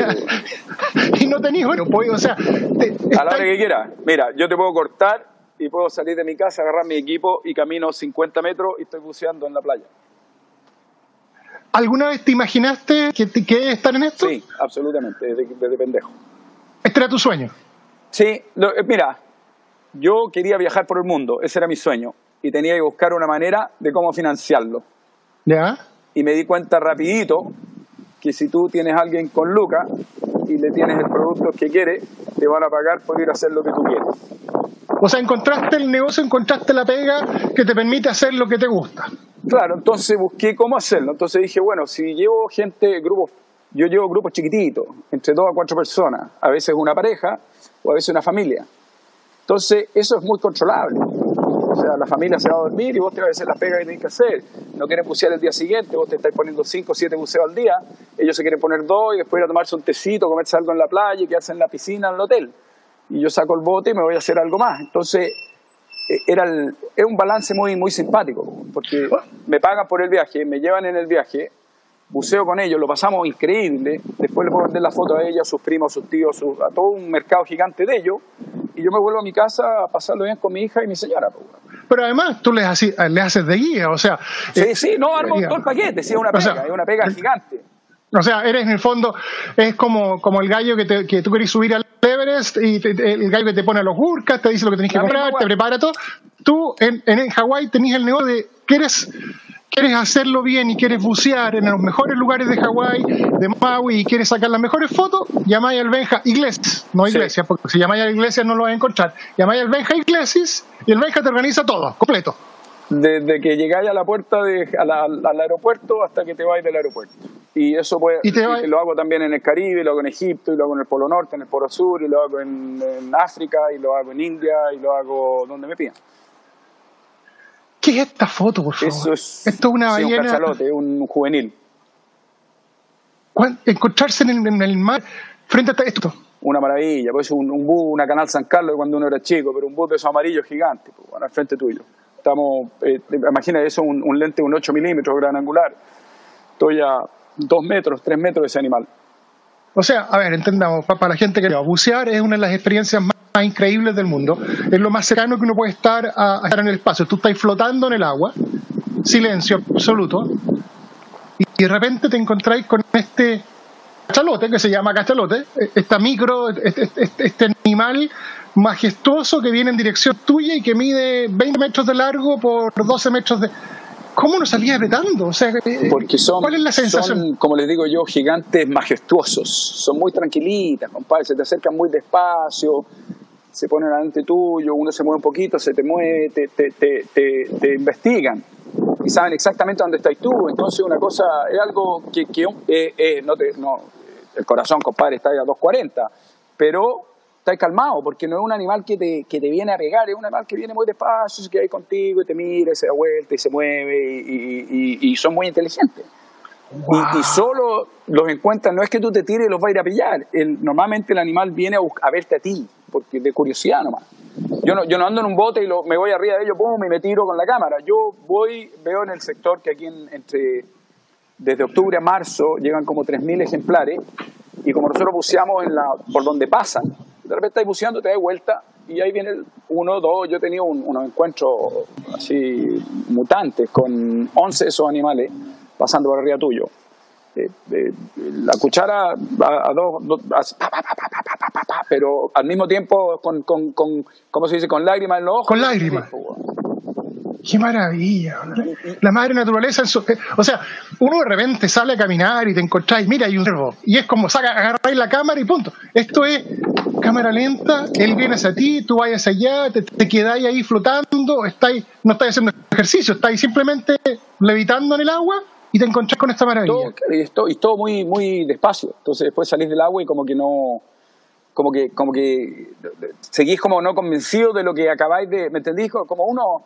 Speaker 1: y no tenéis, bueno, pues, o sea, te-
Speaker 2: A la hora que quiera. Mira, yo te puedo cortar y puedo salir de mi casa, agarrar mi equipo y camino 50 metros y estoy buceando en la playa.
Speaker 1: ¿Alguna vez te imaginaste que, que estar en esto?
Speaker 2: Sí, absolutamente, desde, desde pendejo.
Speaker 1: Este era tu sueño.
Speaker 2: Sí, lo- eh, mira, yo quería viajar por el mundo, ese era mi sueño, y tenía que buscar una manera de cómo financiarlo.
Speaker 1: ¿Ya?
Speaker 2: Y me di cuenta rapidito que si tú tienes a alguien con lucas y le tienes el producto que quiere, te van a pagar por ir a hacer lo que tú quieres.
Speaker 1: O sea, encontraste el negocio, encontraste la pega que te permite hacer lo que te gusta.
Speaker 2: Claro, entonces busqué cómo hacerlo. Entonces dije, bueno, si llevo gente, grupos, yo llevo grupos chiquititos, entre dos a cuatro personas, a veces una pareja o a veces una familia. Entonces, eso es muy controlable. O sea, la familia se va a dormir y vos te vas a hacer las pegas que tenés que hacer. No quieren bucear el día siguiente, vos te estás poniendo cinco o siete buceos al día. Ellos se quieren poner dos y después ir a tomarse un tecito, comerse algo en la playa y quedarse en la piscina, en el hotel. Y yo saco el bote y me voy a hacer algo más. Entonces, eh, era, era un balance muy, muy simpático, porque me pagan por el viaje, me llevan en el viaje, buceo con ellos, lo pasamos increíble, después le puedo vender la foto a ellos, a sus primos, a sus tíos, a todo un mercado gigante de ellos, y yo me vuelvo a mi casa a pasarlo bien con mi hija y mi señora.
Speaker 1: Pero además tú les, haci- le haces de guía, o sea...
Speaker 2: Sí,
Speaker 1: eh,
Speaker 2: sí, no, armo
Speaker 1: digamos.
Speaker 2: todo el paquete, sí, es una
Speaker 1: O sea,
Speaker 2: pega, es una pega gigante.
Speaker 1: O sea, eres en el fondo, es como, como el gallo que, te- que tú querés subir al Everest y te- te- el gallo que te pone a los burkas, te dice lo que tenés que comprar, te prepara todo. Tú en, en, en Hawái tenés el negocio de, quieres, quieres hacerlo bien y quieres bucear en los mejores lugares de Hawái, de Maui, y quieres sacar las mejores fotos, llamáis al Benja Iglesias, no
Speaker 2: Sí.
Speaker 1: Iglesias, porque si llamáis a Iglesias no lo vas a encontrar. Llamáis al Benja Iglesias y el Benja te organiza todo, completo.
Speaker 2: Desde que llegáis a la puerta de, a la- al al aeropuerto hasta que te vais del aeropuerto. Y eso puede,
Speaker 1: Y te vas-
Speaker 2: y lo hago también en el Caribe, lo hago en Egipto, y lo hago en el Polo Norte, en el Polo Sur, y lo hago en, en África, y lo hago en India, y lo hago donde me pidan.
Speaker 1: ¿Qué es esta foto, por favor?
Speaker 2: Eso es,
Speaker 1: Esto es una
Speaker 2: sí, un
Speaker 1: ballena.
Speaker 2: cachalote, un juvenil,
Speaker 1: ¿Cuán- Encontrarse en el, en el mar frente a esto.
Speaker 2: una maravilla. Pues un, un bus, una Canal San Carlos cuando uno era chico, pero un bus de esos amarillos gigantes, pues, bueno, al frente tuyo. Estamos, eh, imagina eso, un, un lente de un 8 milímetros gran angular. Estoy a 2 metros, 3 metros de ese animal.
Speaker 1: O sea, a ver, entendamos, pa- para la gente que no, bucear es una de las experiencias más, más increíbles del mundo. Es lo más cercano que uno puede estar a, a estar en el espacio. Tú estás flotando en el agua, silencio absoluto, y, y de repente te encontráis con este cachalote, que se llama cachalote, e- esta micro, este, este- este animal majestuoso que viene en dirección tuya y que mide 20 metros de largo por 12 metros de... ¿Cómo nos salía apretando? O sea, eh,
Speaker 2: Porque son,
Speaker 1: ¿cuál es la sensación?
Speaker 2: son, como les digo yo, gigantes majestuosos. Son muy tranquilitas, compadre. Se te acercan muy despacio, se ponen delante tuyo, uno se mueve un poquito, se te mueve, te, te, te, te, investigan y saben exactamente dónde estás tú. Entonces, una cosa, es algo que, que eh, eh, no te, no, el corazón, compadre, está ahí a 240, pero estás calmado, porque no es un animal que te, que te viene a pegar, es un animal que viene muy despacio, se queda ahí contigo y te mira, y se da vuelta y se mueve y, y- y- y son muy inteligentes. Y, y solo los encuentran, no es que tú te tires y los va a ir a pillar. El- normalmente el animal viene a, a verte a ti, porque de curiosidad nomás. yo no, yo no ando en un bote y lo, me voy arriba de ellos, pum, y me tiro con la cámara. Yo voy, veo en el sector que aquí en- entre, desde octubre a marzo llegan como 3.000 ejemplares y como nosotros buceamos en la, por donde pasan, de repente estás buceando, te das vuelta y ahí viene uno, dos, yo he tenido un- unos encuentros así mutantes con 11 de esos animales pasando por arriba tuyo. Este, la cuchara a, dos, dos a, pa, pa, pa, pero al mismo tiempo con, con, con, ¿cómo se dice? Con lágrimas en los ojos.
Speaker 1: Con lágrimas. Pues, Qué maravilla. La madre naturaleza, en su, eh, o sea, uno de repente sale a caminar y te encontráis, mira, hay un verbo. Y es como, saca, agarráis la cámara y punto. Esto es cámara lenta, él viene hacia ti, tú vayas allá, te, te quedáis ahí flotando, estáis, no estáis haciendo ejercicio, estáis simplemente levitando en el agua y te encontrás con esta maravilla.
Speaker 2: todo, y todo, muy, muy despacio. Entonces después salís del agua y como que no, como que, como que seguís como no convencido de lo que acabáis de, ¿me entendís? Como uno,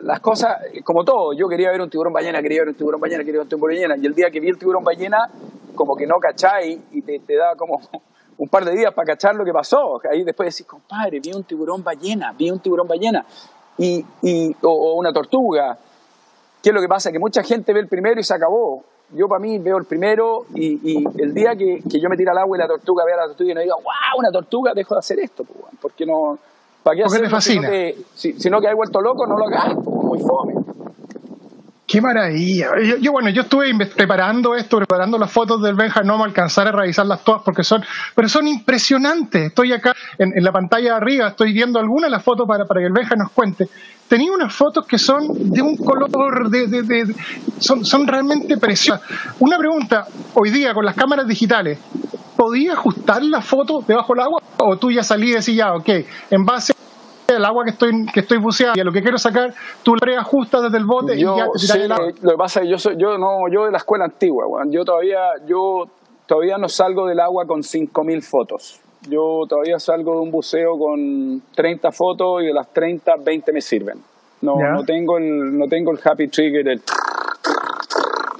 Speaker 2: las cosas, como todo, yo quería ver un tiburón ballena, quería ver un tiburón ballena, quería ver un tiburón ballena, y el día que vi el tiburón ballena, como que no cacháis y te, te da como un par de días para cachar lo que pasó. Ahí después decís, compadre, vi un tiburón ballena, vi un tiburón ballena, y, y, o una tortuga. ¿Qué es lo que pasa? Que mucha gente ve el primero y se acabó. Yo para mí veo el primero y, y el día que, que yo me tire al agua y la tortuga vea la tortuga y no diga, wow, una tortuga, dejo de hacer esto. pues, porque no... ¿Para qué
Speaker 1: Porque
Speaker 2: hacerlo si no
Speaker 1: fascina.
Speaker 2: que- Si, si no que hay vuelto loco, no lo hagas. pues, Muy fome.
Speaker 1: Qué maravilla. Yo, yo, bueno, yo estuve preparando esto, preparando las fotos del Benja, no me alcanzar a revisarlas todas porque son, pero son impresionantes. Estoy acá en, en la pantalla de arriba, estoy viendo algunas de las fotos para, para que el Benja nos cuente. Tenía unas fotos que son de un color, de, de- son, son realmente preciosas. Una pregunta, hoy día con las cámaras digitales, ¿podía ajustar la foto debajo del agua? ¿O tú ya salí y decís ya, ok, en base al agua que estoy, que estoy buceando y a lo que quiero sacar, tú le ajustas desde el bote y ya te
Speaker 2: sí,
Speaker 1: el agua?
Speaker 2: lo que pasa es que yo soy, yo no, yo de la escuela antigua, yo todavía, yo todavía no salgo del agua con 5.000 fotos. Yo todavía salgo de un buceo con 30 fotos y de las 30, 20 me sirven. No,
Speaker 1: Ya.
Speaker 2: no tengo el, no tengo el happy trigger, el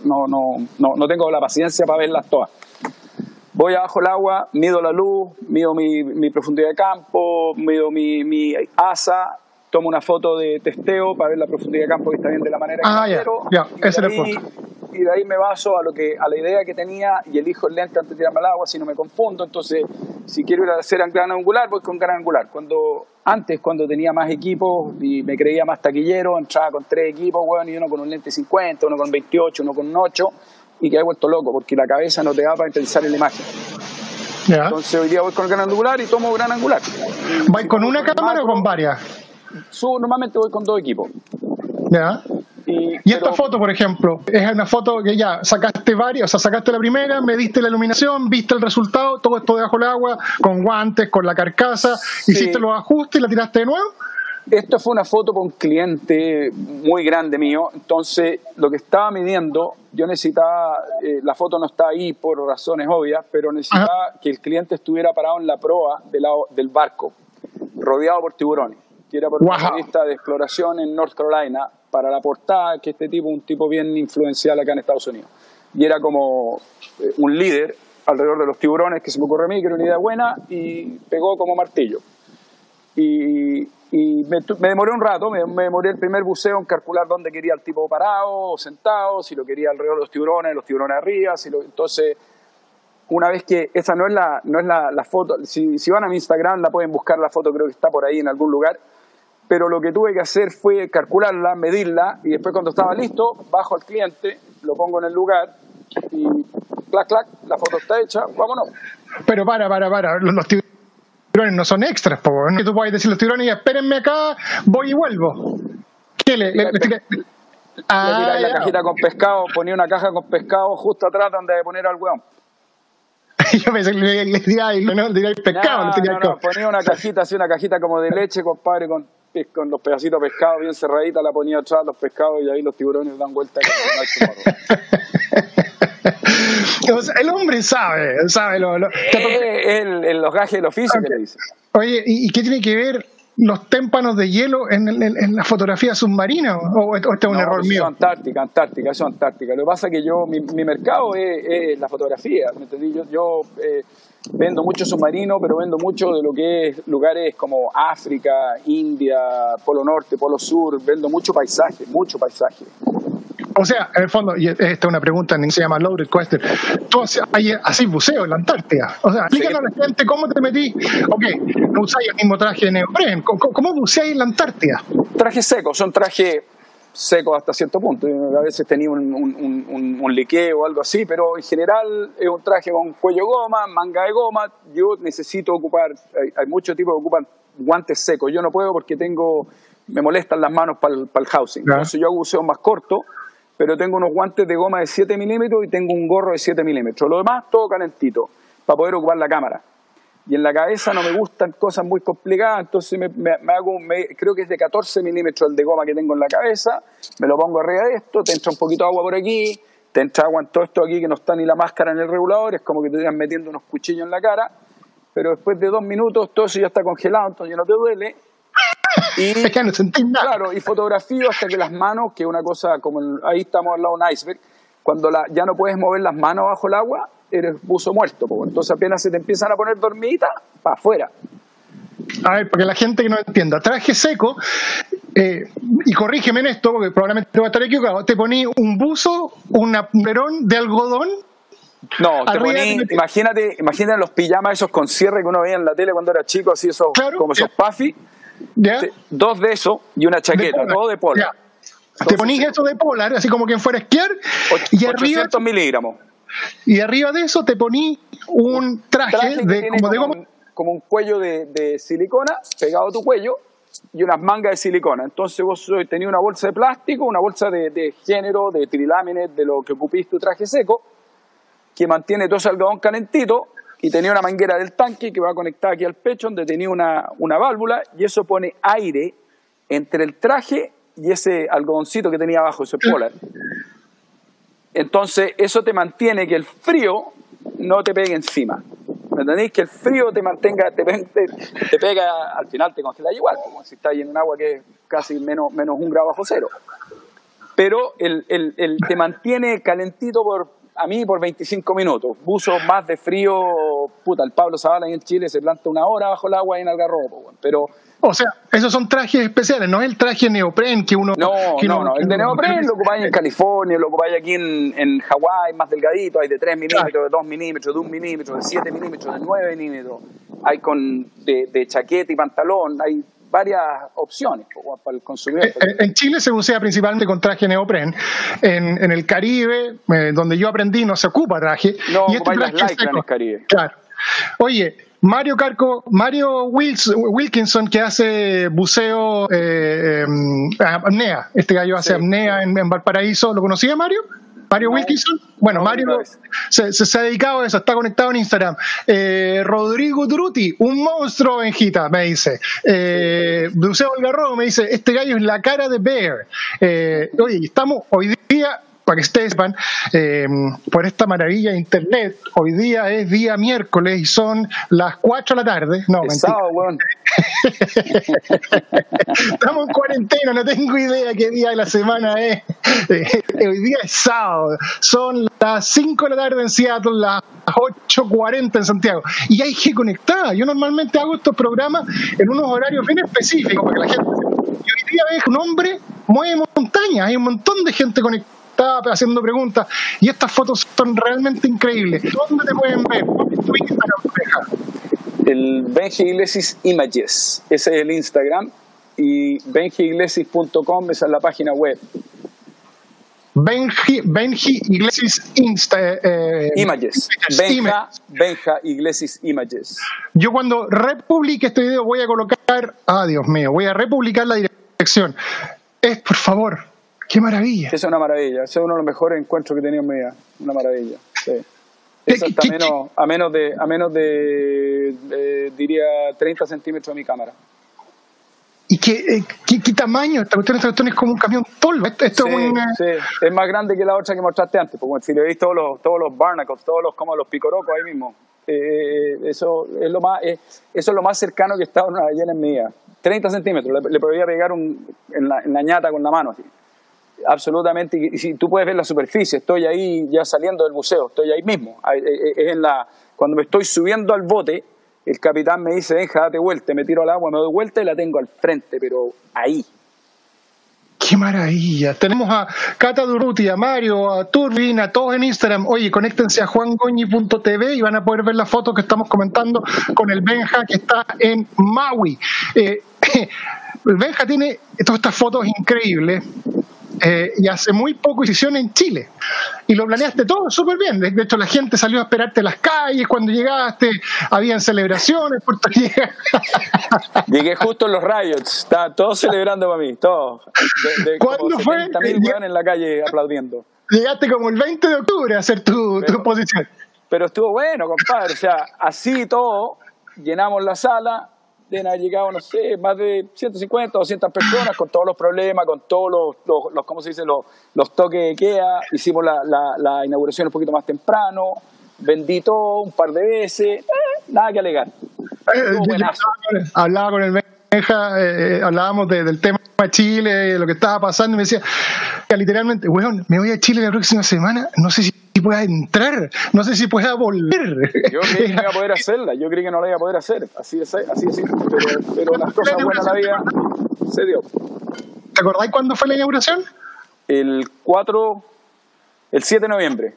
Speaker 2: no, no, no, no tengo la paciencia para verlas todas. Voy abajo el agua, mido la luz, mido mi, mi profundidad de campo, mido mi, mi asa, tomo una foto de testeo para ver la profundidad de campo que está bien de la manera que
Speaker 1: Ah, ya,
Speaker 2: quiero.
Speaker 1: ya,
Speaker 2: y de
Speaker 1: ese era el
Speaker 2: ahí- Y de ahí me baso a, lo que, a la idea que tenía y elijo el lente antes de tirarme al agua, si no me confundo. Entonces, si quiero ir a hacer gran angular, voy con gran angular. Cuando, antes, cuando tenía más equipos y me creía más taquillero, entraba con tres equipos, bueno, y uno con un lente 50, uno con 28, uno con un 8, y quedé vuelto loco, porque la cabeza no te da para pensar en la imagen. Entonces hoy día voy con gran angular y tomo gran angular.
Speaker 1: ¿Vais con una cámara o con varias?
Speaker 2: Subo, normalmente voy con dos equipos.
Speaker 1: Ya.
Speaker 2: Y,
Speaker 1: Y esta foto, por ejemplo, es una foto que ya sacaste varias, o sea, sacaste la primera, mediste la iluminación, viste el resultado, todo esto debajo del agua, con guantes, con la carcasa,
Speaker 2: Sí.
Speaker 1: hiciste los ajustes y la tiraste de nuevo.
Speaker 2: Esto fue una foto para un cliente muy grande mío, entonces lo que estaba midiendo, yo necesitaba, eh, la foto no está ahí por razones obvias, pero necesitaba que el cliente estuviera parado en la proa del, lado- del barco, rodeado por tiburones, que era por una
Speaker 1: Wow.
Speaker 2: revista de exploración en North Carolina, para la portada, que este tipo, un tipo bien influencial acá en Estados Unidos. Y era como eh, un líder alrededor de los tiburones, que se me ocurre a mí, que era una idea buena, y pegó como martillo. Y, y me, me demoré un rato, me, me demoré el primer buceo en calcular dónde quería el tipo parado o sentado, si lo quería alrededor de los tiburones, los tiburones arriba, si lo, entonces una vez que esa no es la, no es la, la foto, si, si van a mi Instagram la pueden buscar la foto, creo que está por ahí en algún lugar, pero lo que tuve que hacer fue calcularla, medirla y después cuando estaba listo, bajo al cliente, lo pongo en el lugar y clac, clac, la foto está hecha, vámonos.
Speaker 1: Pero para, para, para, los, tiburones no son extras, po, no tú puedes decir los tiburones, ya, espérenme acá, voy y vuelvo. ¿Qué le, le- le
Speaker 2: Le
Speaker 1: Ah,
Speaker 2: la cajita con pescado, ponía una caja con pescado justo atrás donde de poner al weón.
Speaker 1: Yo pensé que le, le no, le tiráis pescado,
Speaker 2: No,
Speaker 1: le
Speaker 2: no, no,
Speaker 1: co-
Speaker 2: ponía una cajita así, una cajita como de leche, compadre, con, con los pedacitos de pescado bien cerraditas, la ponía atrás, los pescados, y ahí los tiburones dan vuelta.
Speaker 1: O sea, el hombre sabe, sabe lo, lo-
Speaker 2: Eh, el, el- los gajes del oficio que le dice.
Speaker 1: Oye, ¿y, y qué tiene que ver los témpanos de hielo en, en, la fotografía submarina o, este es un error mío?
Speaker 2: Eso Antártica, Antártica, eso es Antártica. Lo que pasa es que yo, mi, mi mercado es, la fotografía, ¿me entendí? Yo, yo eh, vendo mucho submarino, pero vendo mucho de lo que es lugares como África, India, Polo Norte, Polo Sur, vendo mucho paisaje, mucho paisaje.
Speaker 1: O sea, en el fondo, y esta es una pregunta, se llama loaded question, tú haces buceo en la Antártida. O sea, explícanos a la gente cómo te metí. Ok, no usáis el mismo traje de neopren. ¿Cómo, cómo buceáis en la Antártida?
Speaker 2: Traje seco, son trajes secos hasta cierto punto. A veces tenía un, un, un, liqueo o algo así, pero en general es un traje con cuello goma, manga de goma. Yo necesito ocupar, hay, muchos tipos que ocupan guantes secos. Yo no puedo porque tengo, me molestan las manos para el, housing. Entonces yo hago buceo más corto pero tengo unos guantes de goma de 7 milímetros y tengo un gorro de 7 milímetros. Lo demás, todo calentito, para poder ocupar la cámara. Y en la cabeza no me gustan cosas muy complicadas, entonces me, hago, creo que es de 14 milímetros el de goma que tengo en la cabeza, me lo pongo arriba de esto, te entra un poquito de agua por aquí, te entra agua en todo esto aquí que no está ni la máscara en el regulador, es como que te estuvieran metiendo unos cuchillos en la cara, pero después de dos minutos todo eso ya está congelado, entonces ya no te duele,
Speaker 1: y,
Speaker 2: Claro, y fotografío hasta que las manos, que una cosa como ahí estamos al lado de un iceberg, cuando la, ya no puedes mover las manos bajo el agua, eres buzo muerto. Entonces apenas se te empiezan a poner dormiditas, para afuera.
Speaker 1: A ver, porque la gente que no entienda, traje seco, eh, y corrígeme en esto, porque probablemente te voy a estar equivocado, te poní un buzo, un verón de algodón
Speaker 2: no, te poní, imagínate, imagínate los pijamas esos con cierre que uno veía en la tele cuando era chico, así esos, como esos puffy, Dos de eso y una chaqueta, todo de
Speaker 1: Te ponís eso de polar, así como quien fuera a esquiar. y arriba,
Speaker 2: miligramos.
Speaker 1: Y arriba de eso te poní un traje, de, como, de
Speaker 2: un, como un cuello de, silicona pegado a tu cuello y unas mangas de silicona. Entonces vos tenías una bolsa de plástico, una bolsa de, género, de trilámenes, de lo que ocupís tu traje seco, que mantiene todo ese algodón calentito y tenía una manguera del tanque que va conectada aquí al pecho, donde tenía una, una válvula, y eso pone aire entre el traje y ese algodoncito que tenía abajo, ese polar. Entonces, eso te mantiene que el frío no te pegue encima. ¿Me entendéis? Que el frío te mantenga, te, te, pega, al final te congela igual, como si estás en un agua que es casi menos, menos un grado bajo cero. Pero el, el, el, te mantiene calentito por, a mí por 25 minutos. Buzo más de frío, puta, el Pablo Zavala en Chile se planta una hora bajo el agua y en Algarrobo, pero...
Speaker 1: O sea, esos son trajes especiales, no es el traje neopren que uno...
Speaker 2: No, no, no, el de neopren lo ocupáis en California, lo ocupáis aquí en, en Hawái, más delgadito, hay de 3 milímetros, de 2 milímetros, de 1 milímetro, de 7 milímetros, de 9 milímetros, hay con de, de chaqueta y pantalón, hay varias opciones para el consumidor. Eh,
Speaker 1: eh, en Chile se usa principalmente con traje neopren. En, en el Caribe, eh, donde yo aprendí, no se ocupa traje.
Speaker 2: No, y este traje en el Caribe.
Speaker 1: Claro. Oye, Mario Carco, Mario Wilkinson, que hace buceo eh, apnea. Este gallo hace apnea en, en Valparaíso. ¿Lo conocía Mario? Mario Wilkinson. Bueno, Mario se, se, ha dedicado a eso, está conectado en Instagram. Eh, Rodrigo Druti, un monstruo Benjita, me dice. Eh, Dulceo me dice, este gallo es la cara de Bear. Eh, oye, estamos hoy día para que ustedes sepan, eh, por esta maravilla de internet, hoy día es día miércoles y son las 4 de la tarde. No, mentira. Estamos en cuarentena, no tengo idea qué día de la semana es. Eh, hoy día es sábado, son las 5 de la tarde en Seattle, las 8.40 en Santiago. Y hay que conectar. Yo normalmente hago estos programas en unos horarios bien específicos para que la gente... Y hoy día ves un hombre mueve montañas, hay un montón de gente conectada estaba haciendo preguntas y estas fotos son realmente increíbles. ¿Dónde te pueden ver?
Speaker 2: El Benji Iglesias Images, ese es el Instagram y benjiiglesias.com esa es la página web.
Speaker 1: Benji, Benji Iglesias Insta, eh,
Speaker 2: eh Images. Benja, Benja Iglesias Images.
Speaker 1: Yo cuando republique este video voy a colocar, ah Dios mío, voy a republicar la dirección. Es por favor, ¡Qué maravilla!
Speaker 2: Es una maravilla, es uno de los mejores encuentros que he tenido en mi vida, una maravilla. Sí. Eso está menos, a menos de, a menos de, diría, 30 centímetros de mi cámara.
Speaker 1: ¿Y qué, eh, qué, qué tamaño? Esta cuestión, esta cuestión es como un camión tolva. Esto,
Speaker 2: sí, sí, es más grande que la otra que mostraste antes. Porque si le veis todos los, todos los barnacles, todos los, como los picorocos ahí mismo. Eh, eso, es lo más, eso es lo más cercano que está una ballena en mi vida. 30 centímetros, le, le podía pegar un, en, la, en la ñata con la mano así. Absolutamente, y si tú puedes ver la superficie, estoy ahí ya saliendo del buceo, estoy ahí mismo, eh, eh, es en la, cuando me estoy subiendo al bote, el capitán me dice, deja, date vuelta, me tiro al agua, me doy vuelta y la tengo al frente, pero ahí,
Speaker 1: ¡Qué maravilla! Tenemos a Cata Durruti, a Mario, a Turbin, a todos en Instagram. Oye, conéctense a juangoñi.tv y van a poder ver la foto que estamos comentando con el Benja que está en Maui. Eh, el Benja tiene todas estas fotos increíbles eh, y hace muy poco hicieron en Chile. Y lo planeaste todo súper bien. De hecho, la gente salió a esperarte en las calles cuando llegaste, habían celebraciones, Puerto
Speaker 2: Llegué justo en los riots, está todo celebrando para mí, todo. De, de
Speaker 1: ¿Cuándo fue?
Speaker 2: en la calle aplaudiendo.
Speaker 1: Llegaste como el 20 de octubre a hacer tu, tu exposición.
Speaker 2: Pero estuvo bueno, compadre. O sea, así todo, llenamos la sala, deben haber llegado, no sé, más de 150 o 200 personas con todos los problemas, con todos los, los, los ¿cómo se dice?, los, los toques de queda. Hicimos la, la, la, inauguración un poquito más temprano, vendí todo un par de veces, eh, nada que alegar.
Speaker 1: Eh, yo, yo hablaba con el eh, hablábamos de, del tema Chile, lo que estaba pasando, y me decía, literalmente, weón, me voy a Chile la próxima semana, no sé si pueda entrar, no sé si pueda volver.
Speaker 2: Yo creí que no iba a poder hacerla, yo creí que no la iba a poder hacer, así es, así es pero, pero las cosas buenas la vida se dio.
Speaker 1: ¿Te acordáis cuándo fue la inauguración?
Speaker 2: El 4, el 7 de noviembre.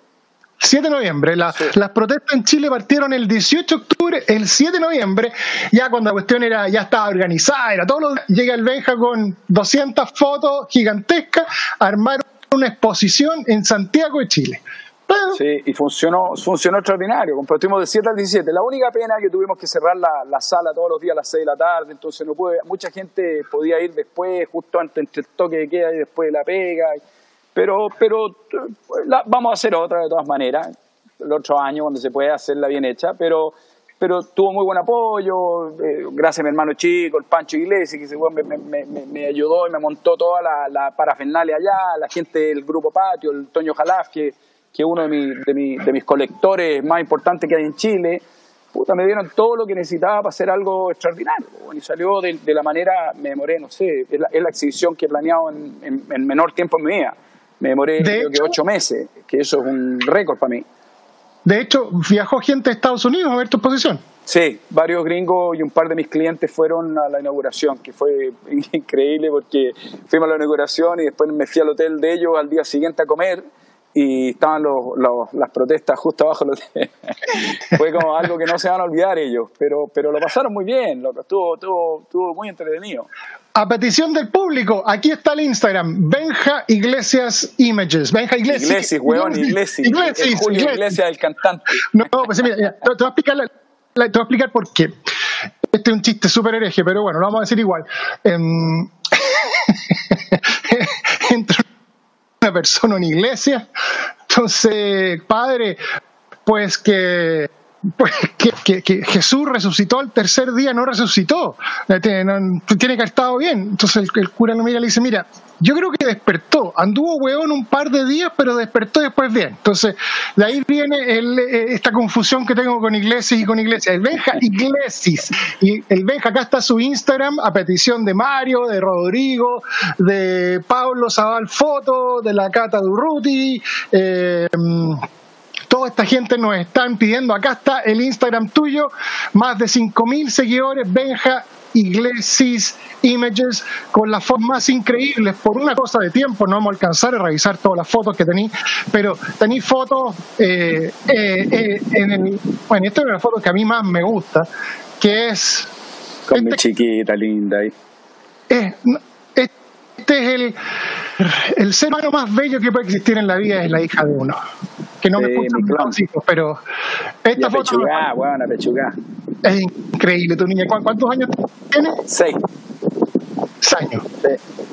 Speaker 1: 7 de noviembre. La, sí. Las protestas en Chile partieron el 18 de octubre, el 7 de noviembre, ya cuando la cuestión era ya estaba organizada, era todo lo llega el Benja con 200 fotos gigantescas, armaron una exposición en Santiago de Chile.
Speaker 2: Sí, y funcionó, funcionó extraordinario. Compartimos de 7 al 17. La única pena es que tuvimos que cerrar la, la, sala todos los días a las 6 de la tarde, entonces no pude, mucha gente podía ir después, justo antes entre el toque de queda y después de la pega. Pero, pero vamos a hacer otra de todas maneras, el otro año cuando se puede hacerla bien hecha, pero, pero tuvo muy buen apoyo, eh, gracias a mi hermano chico, el Pancho Iglesias, que se, me, me, ayudó y me montó toda la, la parafernalia allá, la gente del Grupo Patio, el Toño Jalaf, que es uno de, mi, de, mi, de, mis colectores más importantes que hay en Chile, puta, me dieron todo lo que necesitaba para hacer algo extraordinario. y salió de, la manera, me demoré, no sé, es la, exhibición que he planeado en, en, en, menor tiempo en mi vida. Me demoré creo que ocho meses, que eso es un récord para mí.
Speaker 1: De hecho, viajó gente a Estados Unidos a ver tu exposición.
Speaker 2: Sí, varios gringos y un par de mis clientes fueron a la inauguración, que fue increíble porque fuimos a la inauguración y después me fui al hotel de ellos al día siguiente a comer y estaban los, los, las protestas justo abajo. Fue como algo que no se van a olvidar ellos, pero, pero lo pasaron muy bien, lo, estuvo, estuvo, estuvo muy entretenido.
Speaker 1: A petición del público, aquí está el Instagram, Benja Iglesias Images. Benja Iglesias.
Speaker 2: Iglesias, huevón, Iglesias.
Speaker 1: Iglesias,
Speaker 2: el Julio Iglesias. Iglesias, el cantante.
Speaker 1: No, pues mira, te, te, voy a explicar, la, te voy a explicar por qué. Este es un chiste súper hereje, pero bueno, lo vamos a decir igual. Um, entre una persona en iglesia. Entonces, Padre, pues que pues que, que, que, Jesús resucitó al tercer día, no resucitó. Tiene, no, tiene que haber estado bien. Entonces el, el, cura lo mira y le dice, mira, yo creo que despertó. Anduvo hueón un par de días, pero despertó después bien. Entonces, de ahí viene el, esta confusión que tengo con iglesias y con iglesias. El Benja Iglesias. Y el Benja, acá está su Instagram, a petición de Mario, de Rodrigo, de Pablo Zabal Foto, de la Cata Durruti. Eh, toda esta gente nos están pidiendo, acá está el Instagram tuyo, más de 5.000 seguidores, Benja Iglesias Images, con las fotos más increíbles, por una cosa de tiempo, no vamos a alcanzar a revisar todas las fotos que tenéis, pero tenéis fotos, eh, eh, eh, en el, bueno, esta es una foto que a mí más me gusta, que es...
Speaker 2: Con este, mi chiquita linda ahí.
Speaker 1: Es, este es el, el ser humano más bello que puede existir en la vida, es la hija de uno que no sí, me escuchan hijos, pero esta foto
Speaker 2: pechugá, bueno, pechugá.
Speaker 1: es increíble tu niña. ¿Cuántos años tiene?
Speaker 2: Seis.
Speaker 1: Seis años. Sí.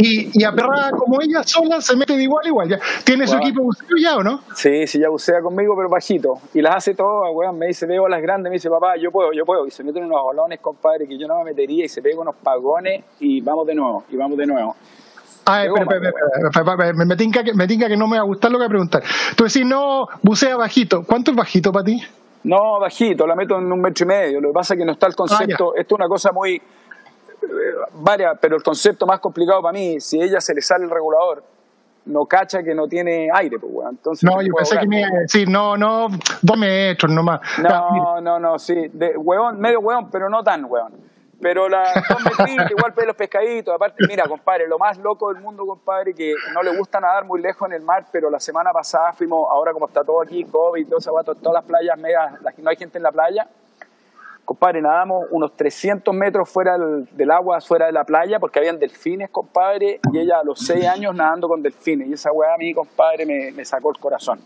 Speaker 1: Y, y aperrada como ella sola se mete de igual a igual. ¿Ya? ¿Tiene bueno. su equipo buceo ya o no?
Speaker 2: Sí, sí, ya bucea conmigo, pero bajito. Y las hace todas, weón. Me dice, veo las grandes, me dice, papá, yo puedo, yo puedo. Y se meten unos balones, compadre, que yo no me metería. Y se pega unos pagones y vamos de nuevo, y vamos de nuevo.
Speaker 1: Ah, espera, espera, espera, me, me, tinca que, me tinca que no me va a gustar lo que voy a preguntar. Tú decís, no, bucea bajito. ¿Cuánto es bajito para ti?
Speaker 2: No, bajito, la meto en un metro y medio. Lo que pasa es que no está el concepto. Ah, esto es una cosa muy. varias, pero el concepto más complicado para mí, si a ella se le sale el regulador, no cacha que no tiene aire, pues, weón. Entonces,
Speaker 1: no, yo pensé que me iba a decir, no, no, dos metros nomás.
Speaker 2: No, no, no, sí, de, huevón, medio huevón, pero no tan huevón. Pero la metritos, igual los pescaditos, aparte, mira, compadre, lo más loco del mundo, compadre, que no le gusta nadar muy lejos en el mar, pero la semana pasada fuimos, ahora como está todo aquí, COVID todo eso, todas las playas, megas, no hay gente en la playa, compadre, nadamos unos 300 metros fuera del, agua, fuera de la playa, porque habían delfines, compadre, y ella a los 6 años nadando con delfines. Y esa weá a mí, compadre, me, sacó el corazón.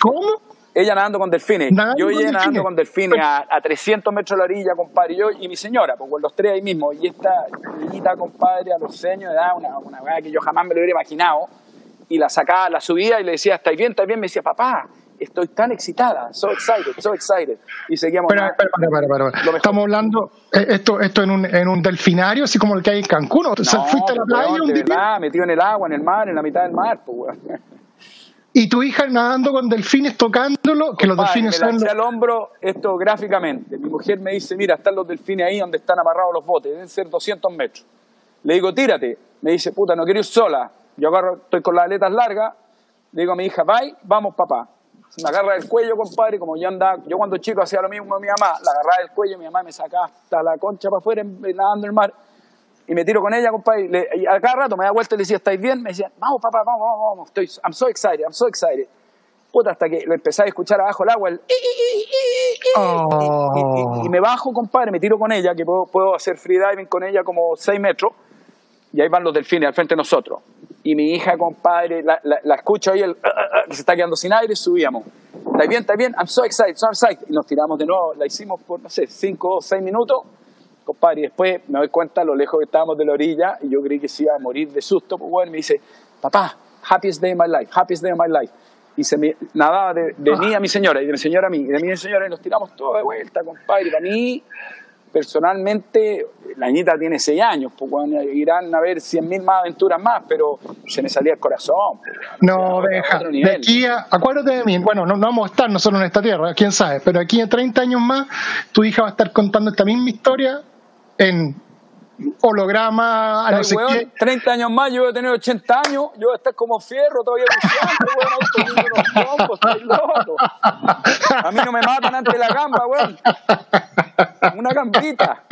Speaker 1: ¿Cómo?
Speaker 2: Ella nadando con delfines. yo ella nadando con delfines a, 300 metros de la orilla, compadre, y yo y mi señora, pues los tres ahí mismo. Y esta niñita, compadre, a los 6 años de edad, una, una que yo jamás me lo hubiera imaginado. Y la sacaba, la subía y le decía, ¿estáis bien? ¿Estáis bien? Me decía, papá, estoy tan excitada, so excited, so excited. Y seguíamos.
Speaker 1: Espera, espera, espera, Estamos hablando, eh, esto, esto en, un, en un delfinario, así como el que hay en Cancún. ¿O
Speaker 2: no, fuiste a la playa un día? metido en el agua, en el mar, en la mitad del mar, pues,
Speaker 1: Y tu hija nadando con delfines, tocándolo, que los delfines
Speaker 2: me son. al hombro esto gráficamente. Mi mujer me dice: Mira, están los delfines ahí donde están amarrados los botes, deben ser 200 metros. Le digo: Tírate. Me dice: Puta, no quiero ir sola. Yo agarro, estoy con las aletas largas. Le digo a mi hija: Bye, vamos, papá me agarra el cuello, compadre, como yo andaba, yo cuando chico hacía lo mismo con mi mamá, la agarraba del cuello, mi mamá me sacaba hasta la concha para afuera nadando en el mar, y me tiro con ella, compadre, y, a cada rato me da vuelta y le decía, ¿estáis bien? Me decía, vamos papá, vamos, vamos, vamos, estoy, I'm so excited, I'm so excited. Puta, hasta que lo empecé a escuchar abajo el agua, el y, me bajo, compadre, me tiro con ella, que puedo, puedo hacer freediving con ella como 6 metros, y ahí van los delfines al frente de nosotros. Y mi hija, compadre, la, la, escucho ahí, el, uh, uh, uh, que se está quedando sin aire, subíamos. Está bien, está bien, I'm so excited, so excited. Y nos tiramos de nuevo, la hicimos por, no sé, cinco o seis minutos, compadre, y después me doy cuenta lo lejos que estábamos de la orilla, y yo creí que se iba a morir de susto, pues bueno, me dice, papá, happiest day of my life, happiest day of my life. Y se me nadaba de, de mí a mi señora, y de mi señora a mí, y de mí a mi señora, y nos tiramos todo de vuelta, compadre. Y para mí, personalmente, la niñita tiene seis años, pues irán a ver cien mil más aventuras más, pero se me salía el corazón. Pues,
Speaker 1: no, deja, de aquí a, acuérdate de mí, bueno, no, vamos a estar nosotros en esta tierra, quién sabe, pero aquí en 30 años más, tu hija va a estar contando esta misma historia en holograma, a no sé
Speaker 2: qué. 30 años más, yo voy a tener 80 años, yo voy a estar como fierro todavía loco. A mí no me matan antes de la gamba, weón. Una gambita.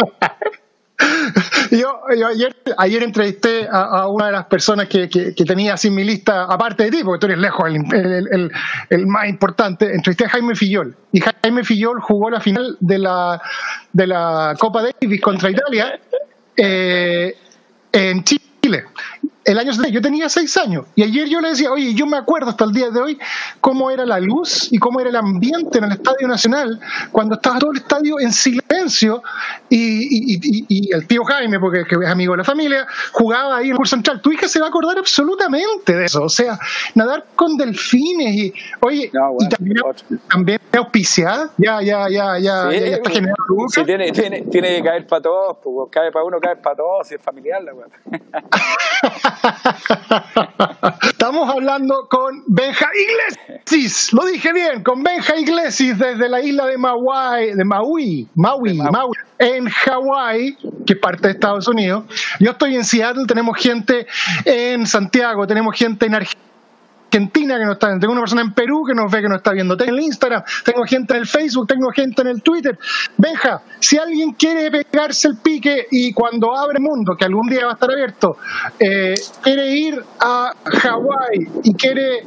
Speaker 1: Yo, ayer, ayer, entrevisté a, una de las personas que, que, tenía así mi lista, aparte de ti, porque tú eres lejos el, el, el, más importante, entrevisté a Jaime Fillol. Y Jaime Fillol jugó la final de la, de la Copa Davis contra Italia eh, en Chile el año yo tenía seis años y ayer yo le decía, oye, yo me acuerdo hasta el día de hoy cómo era la luz y cómo era el ambiente en el Estadio Nacional cuando estaba todo el estadio en silencio y, el tío Jaime, porque es amigo de la familia, jugaba ahí en el curso central. Tu hija se va a acordar absolutamente de eso, o sea, nadar con delfines y, oye, y también, también auspiciada, ya, ya, ya, ya, ya, está generando
Speaker 2: sí, tiene, tiene, tiene, que caer para todos, pues, cae para uno, cae para todos, si es familiar la.
Speaker 1: Estamos hablando con Benja Iglesias, lo dije bien, con Benja Iglesias desde la isla de Maui, de Maui, Maui, Maui, en Hawái, que es parte de Estados Unidos. Yo estoy en Seattle, tenemos gente en Santiago, tenemos gente en Argentina Argentina que nos está viendo, tengo una persona en Perú que nos ve que nos está viendo, tengo en el Instagram, tengo gente en el Facebook, tengo gente en el Twitter. Benja, si alguien quiere pegarse el pique y cuando abre el mundo, que algún día va a estar abierto, eh, quiere ir a Hawái y quiere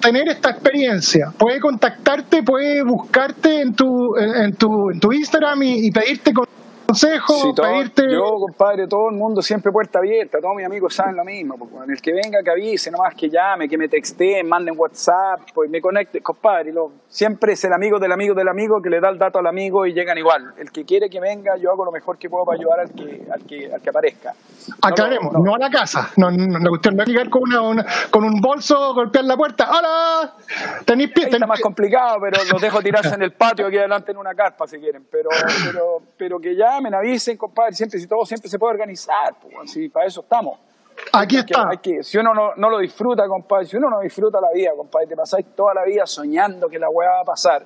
Speaker 1: tener esta experiencia, puede contactarte, puede buscarte en tu, en tu, en tu Instagram y, pedirte con consejo, pedirte...
Speaker 2: Yo, compadre, todo el mundo siempre puerta abierta, todos mis amigos saben lo mismo. Pues, el que venga, que avise, nomás que llame, que me texte, manden WhatsApp, pues me conecte, compadre. Lo, siempre es el amigo del amigo del amigo que le da el dato al amigo y llegan igual. El que quiere que venga, yo hago lo mejor que puedo para ayudar al que, al que, al que aparezca.
Speaker 1: Aclaremos, no, a la casa. No, no, la cuestión no es llegar con, una, con un bolso, golpear la puerta. ¡Hola!
Speaker 2: ¿Tenéis pie? Está más complicado, pero los dejo tirarse en el patio aquí adelante en una carpa si quieren. Pero, pero, pero que ya me avisen, compadre, siempre, si todo siempre se puede organizar, pues, si para eso estamos.
Speaker 1: Aquí está.
Speaker 2: si uno no, no, lo disfruta, compadre, si uno no disfruta la vida, compadre, te pasáis toda la vida soñando que la weá va a pasar,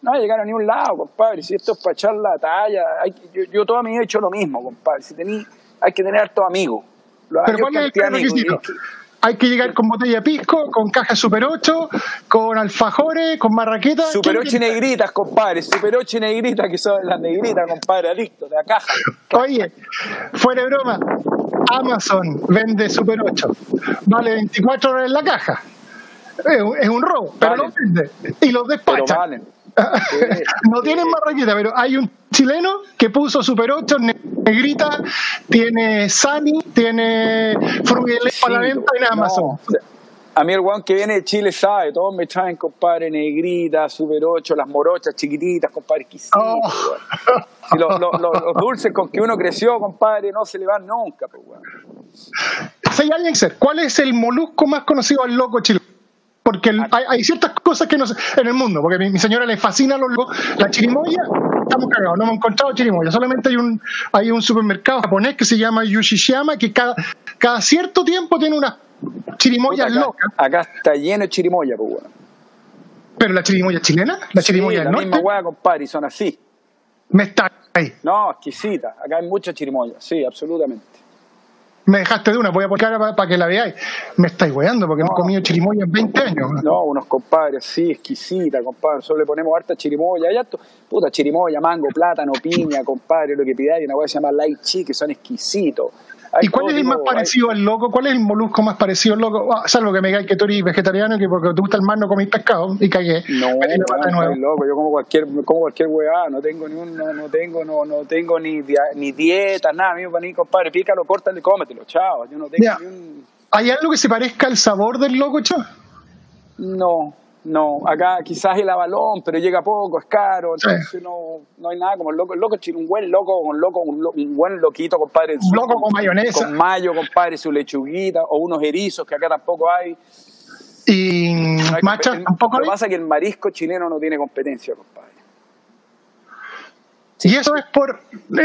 Speaker 2: no va a llegar a ningún lado, compadre. Si esto es para echar la talla, yo, toda mi vida he hecho lo mismo, compadre. Si tení hay que tener hartos amigos. Los
Speaker 1: Pero ¿cuál es el
Speaker 2: amigos.
Speaker 1: requisito? Hay que llegar con botella de pisco, con caja Super 8, con alfajores, con marraqueta.
Speaker 2: Super
Speaker 1: ¿Qué-
Speaker 2: 8 y negritas, compadre. Super 8 y negritas, que son las negritas, compadre, adictos de la caja.
Speaker 1: Oye, fuera de broma, Amazon vende Super 8. Vale 24 dólares la caja. Es un, robo, pero
Speaker 2: Vale.
Speaker 1: lo vende. Y los
Speaker 2: Pero
Speaker 1: despacha.
Speaker 2: valen.
Speaker 1: No tienen marraqueta, pero hay un chileno que puso Super 8 ne- negrita, tiene Sunny, tiene Frugelé para la venta en Amazon.
Speaker 2: a mí el guan que viene de Chile sabe, todos me traen, compadre, negrita, super 8, las morochas chiquititas, compadre, exquisito.
Speaker 1: Oh.
Speaker 2: Si lo- lo- lo- los dulces con que uno creció, compadre, no se le van nunca, pues, weón.
Speaker 1: ¿cuál es el molusco más conocido al loco chileno? Porque el- hay, hay ciertas cosas que no sé en el mundo, porque a mi, mi señora le fascina los. La chirimoya, estamos cagados, no hemos encontrado chirimoya. Solamente hay un, hay un supermercado japonés que se llama Yushishiyama que cada, cada cierto tiempo tiene unas chirimoyas
Speaker 2: acá,
Speaker 1: locas.
Speaker 2: acá está lleno de chirimoya, pues.
Speaker 1: Pero la chirimoya chilena, la chirimoya
Speaker 2: Sí,
Speaker 1: del
Speaker 2: la misma weá, compadre, y son así.
Speaker 1: me está ahí.
Speaker 2: No, exquisita. Acá hay mucha chirimoya, sí, absolutamente.
Speaker 1: Me dejaste de una, voy a poner para que la veáis. Me estáis weando porque no he comido chirimoya en 20 años.
Speaker 2: No, unos compadres, sí, exquisita, compadre. Solo le ponemos harta chirimoya. Harto, puta, chirimoya, mango, plátano, piña, compadre, lo que pidáis. Una weá que se llama light chi, que son exquisitos.
Speaker 1: ¿Y cuál es el más
Speaker 2: tipo- hay-
Speaker 1: parecido al loco? ¿Cuál es el molusco más parecido al loco? Ah, salvo que me digáis que tú eres vegetariano y que porque te gusta el mar no comís pescado y cagué.
Speaker 2: No,
Speaker 1: nuevo.
Speaker 2: estoy loco. Yo como cualquier, como cualquier weá, no tengo ni un, no, no tengo, no, no tengo ni, dia- ni dieta, nada, amigo, para ni compadre, pícalo, córtale, cómetelo, chao. Yo no tengo
Speaker 1: Ya.
Speaker 2: ni un,
Speaker 1: ¿Hay algo que se parezca al sabor del loco, cho?
Speaker 2: no, no, acá quizás el avalón, pero llega poco, es caro,
Speaker 1: Sí.
Speaker 2: entonces no, no hay nada como el loco, el loco chino, un buen loco, un loco, un, lo- un buen loquito, compadre.
Speaker 1: Un loco con mayonesa.
Speaker 2: Con mayo, compadre, su lechuguita, o unos erizos que acá tampoco hay.
Speaker 1: Y
Speaker 2: No hay
Speaker 1: macha,
Speaker 2: compe-
Speaker 1: tampoco
Speaker 2: Lo que pasa es que el marisco chileno no tiene competencia, compadre.
Speaker 1: Y eso es por.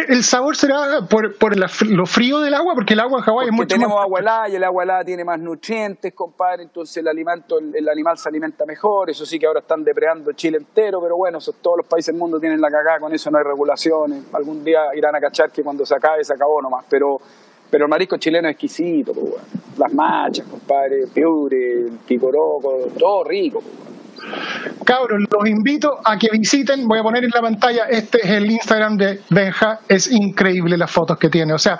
Speaker 1: El sabor será por, por la lo frío del agua, porque el agua en Hawái es mucho
Speaker 2: tenemos
Speaker 1: más.
Speaker 2: agua helada y el agua helada tiene más nutrientes, compadre, entonces el alimento, el, el animal se alimenta mejor, eso sí que ahora están depredando Chile entero, pero bueno, eso, todos los países del mundo tienen la cagada, con eso no hay regulaciones, algún día irán a cachar que cuando se acabe se acabó nomás, pero, pero el marisco chileno es exquisito, pues, bueno. las machas, compadre, piure, el picoroco, todo rico, pues, bueno.
Speaker 1: Cabros, los invito a que visiten. Voy a poner en la pantalla. Este es el Instagram de Benja. Es increíble las fotos que tiene. O sea,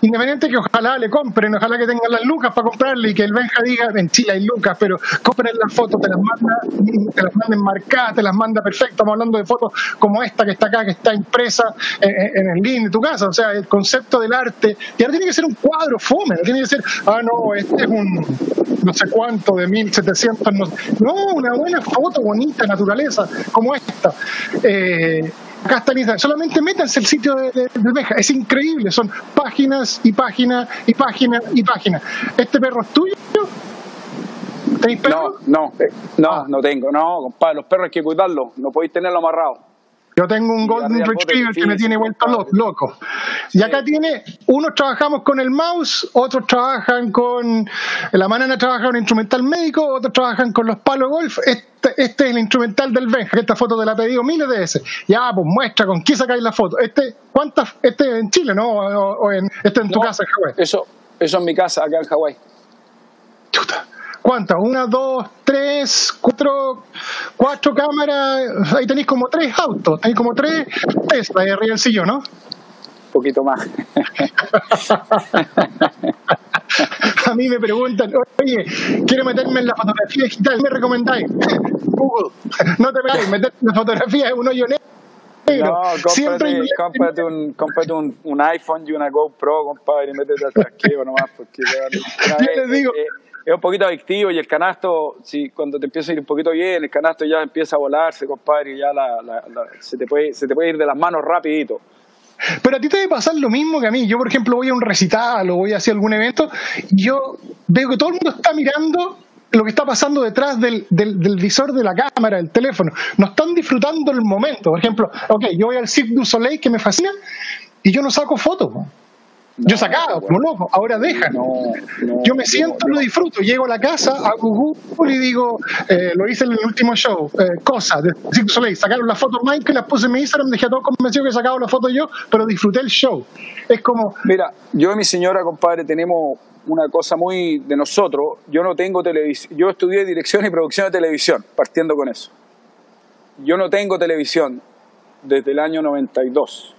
Speaker 1: independiente que ojalá le compren, ojalá que tengan las lucas para comprarle y que el Benja diga en Chile hay lucas, pero compren las fotos, te las manda, te las manden marcadas, te las manda perfecto. Estamos hablando de fotos como esta que está acá, que está impresa en, en el link de tu casa. O sea, el concepto del arte. Y ahora tiene que ser un cuadro fome, tiene que ser, ah, no, este es un no sé cuánto de 1700. No, no una buena foto bonita, naturaleza, como esta. Eh, acá está en Instagram. Solamente métanse el sitio de, de. Es increíble. Son páginas y páginas y páginas y páginas. ¿Este perro es tuyo? ¿Tenéis perro?
Speaker 2: No, no, eh, no,
Speaker 1: Ah.
Speaker 2: no tengo, no, compadre, los perros hay que cuidarlos, no podéis tenerlo amarrado.
Speaker 1: Yo tengo un Golden Retriever que me tiene vuelto lo-
Speaker 2: compadre.
Speaker 1: loco. Y acá tiene, unos trabajamos con el mouse, otros trabajan con, la manana trabaja con instrumental médico, otros trabajan con los palos golf. Este, este es el instrumental del Benja, que esta foto te la he pedido miles de veces. Ya, pues muestra con quién sacáis la foto. Este, ¿cuántas? Este es en Chile, ¿no? O, o en, este en tu
Speaker 2: No,
Speaker 1: casa en Hawái.
Speaker 2: Eso, eso en mi casa, acá en Hawái.
Speaker 1: Chuta. ¿Cuántas? Una, dos, tres, cuatro, cuatro cámaras. Ahí tenéis como tres autos, tenéis como tres Tesla ahí arriba del sillón, ¿no?
Speaker 2: Un poquito más.
Speaker 1: A mí me preguntan, oye, quiero meterme en la fotografía digital, ¿qué me recomendáis? Google, no te metáis, meterte en la fotografía es un hoyo negro.
Speaker 2: No, cómprate, cómprate, un, cómprate un, un iPhone y una GoPro, compadre, y métete al trasqueo nomás, porque una
Speaker 1: Yo
Speaker 2: vez,
Speaker 1: les digo-
Speaker 2: eh, eh, es un poquito adictivo y el canasto, si cuando te empieza a ir un poquito bien, el canasto ya empieza a volarse, compadre, y ya la, la- se, te puede, ir de las manos rapidito.
Speaker 1: Pero a ti te debe pasar lo mismo que a mí. Yo, por ejemplo, voy a un recital o voy a hacer algún evento y yo veo que todo el mundo está mirando lo que está pasando detrás del, del, del visor de la cámara, del teléfono. No están disfrutando el momento. Por ejemplo, ok, yo voy al Cirque du Soleil que me fascina y yo no saco fotos. Yo sacaba, como loco, ahora dejan. yo me siento, lo disfruto, llego a la casa, hago Google y digo, eh, lo hice en el último show, eh, cosa, de Cirque Soleil, sacaron las fotos Mike, las puse en mi Instagram, dejé a todos convencidos que sacaba la foto yo, pero disfruté el show. Es como...
Speaker 2: Mira, yo y mi señora, compadre, tenemos una cosa muy de nosotros, yo no tengo televisión, yo estudié dirección y producción de televisión, partiendo con eso. Yo no tengo televisión desde el año 92,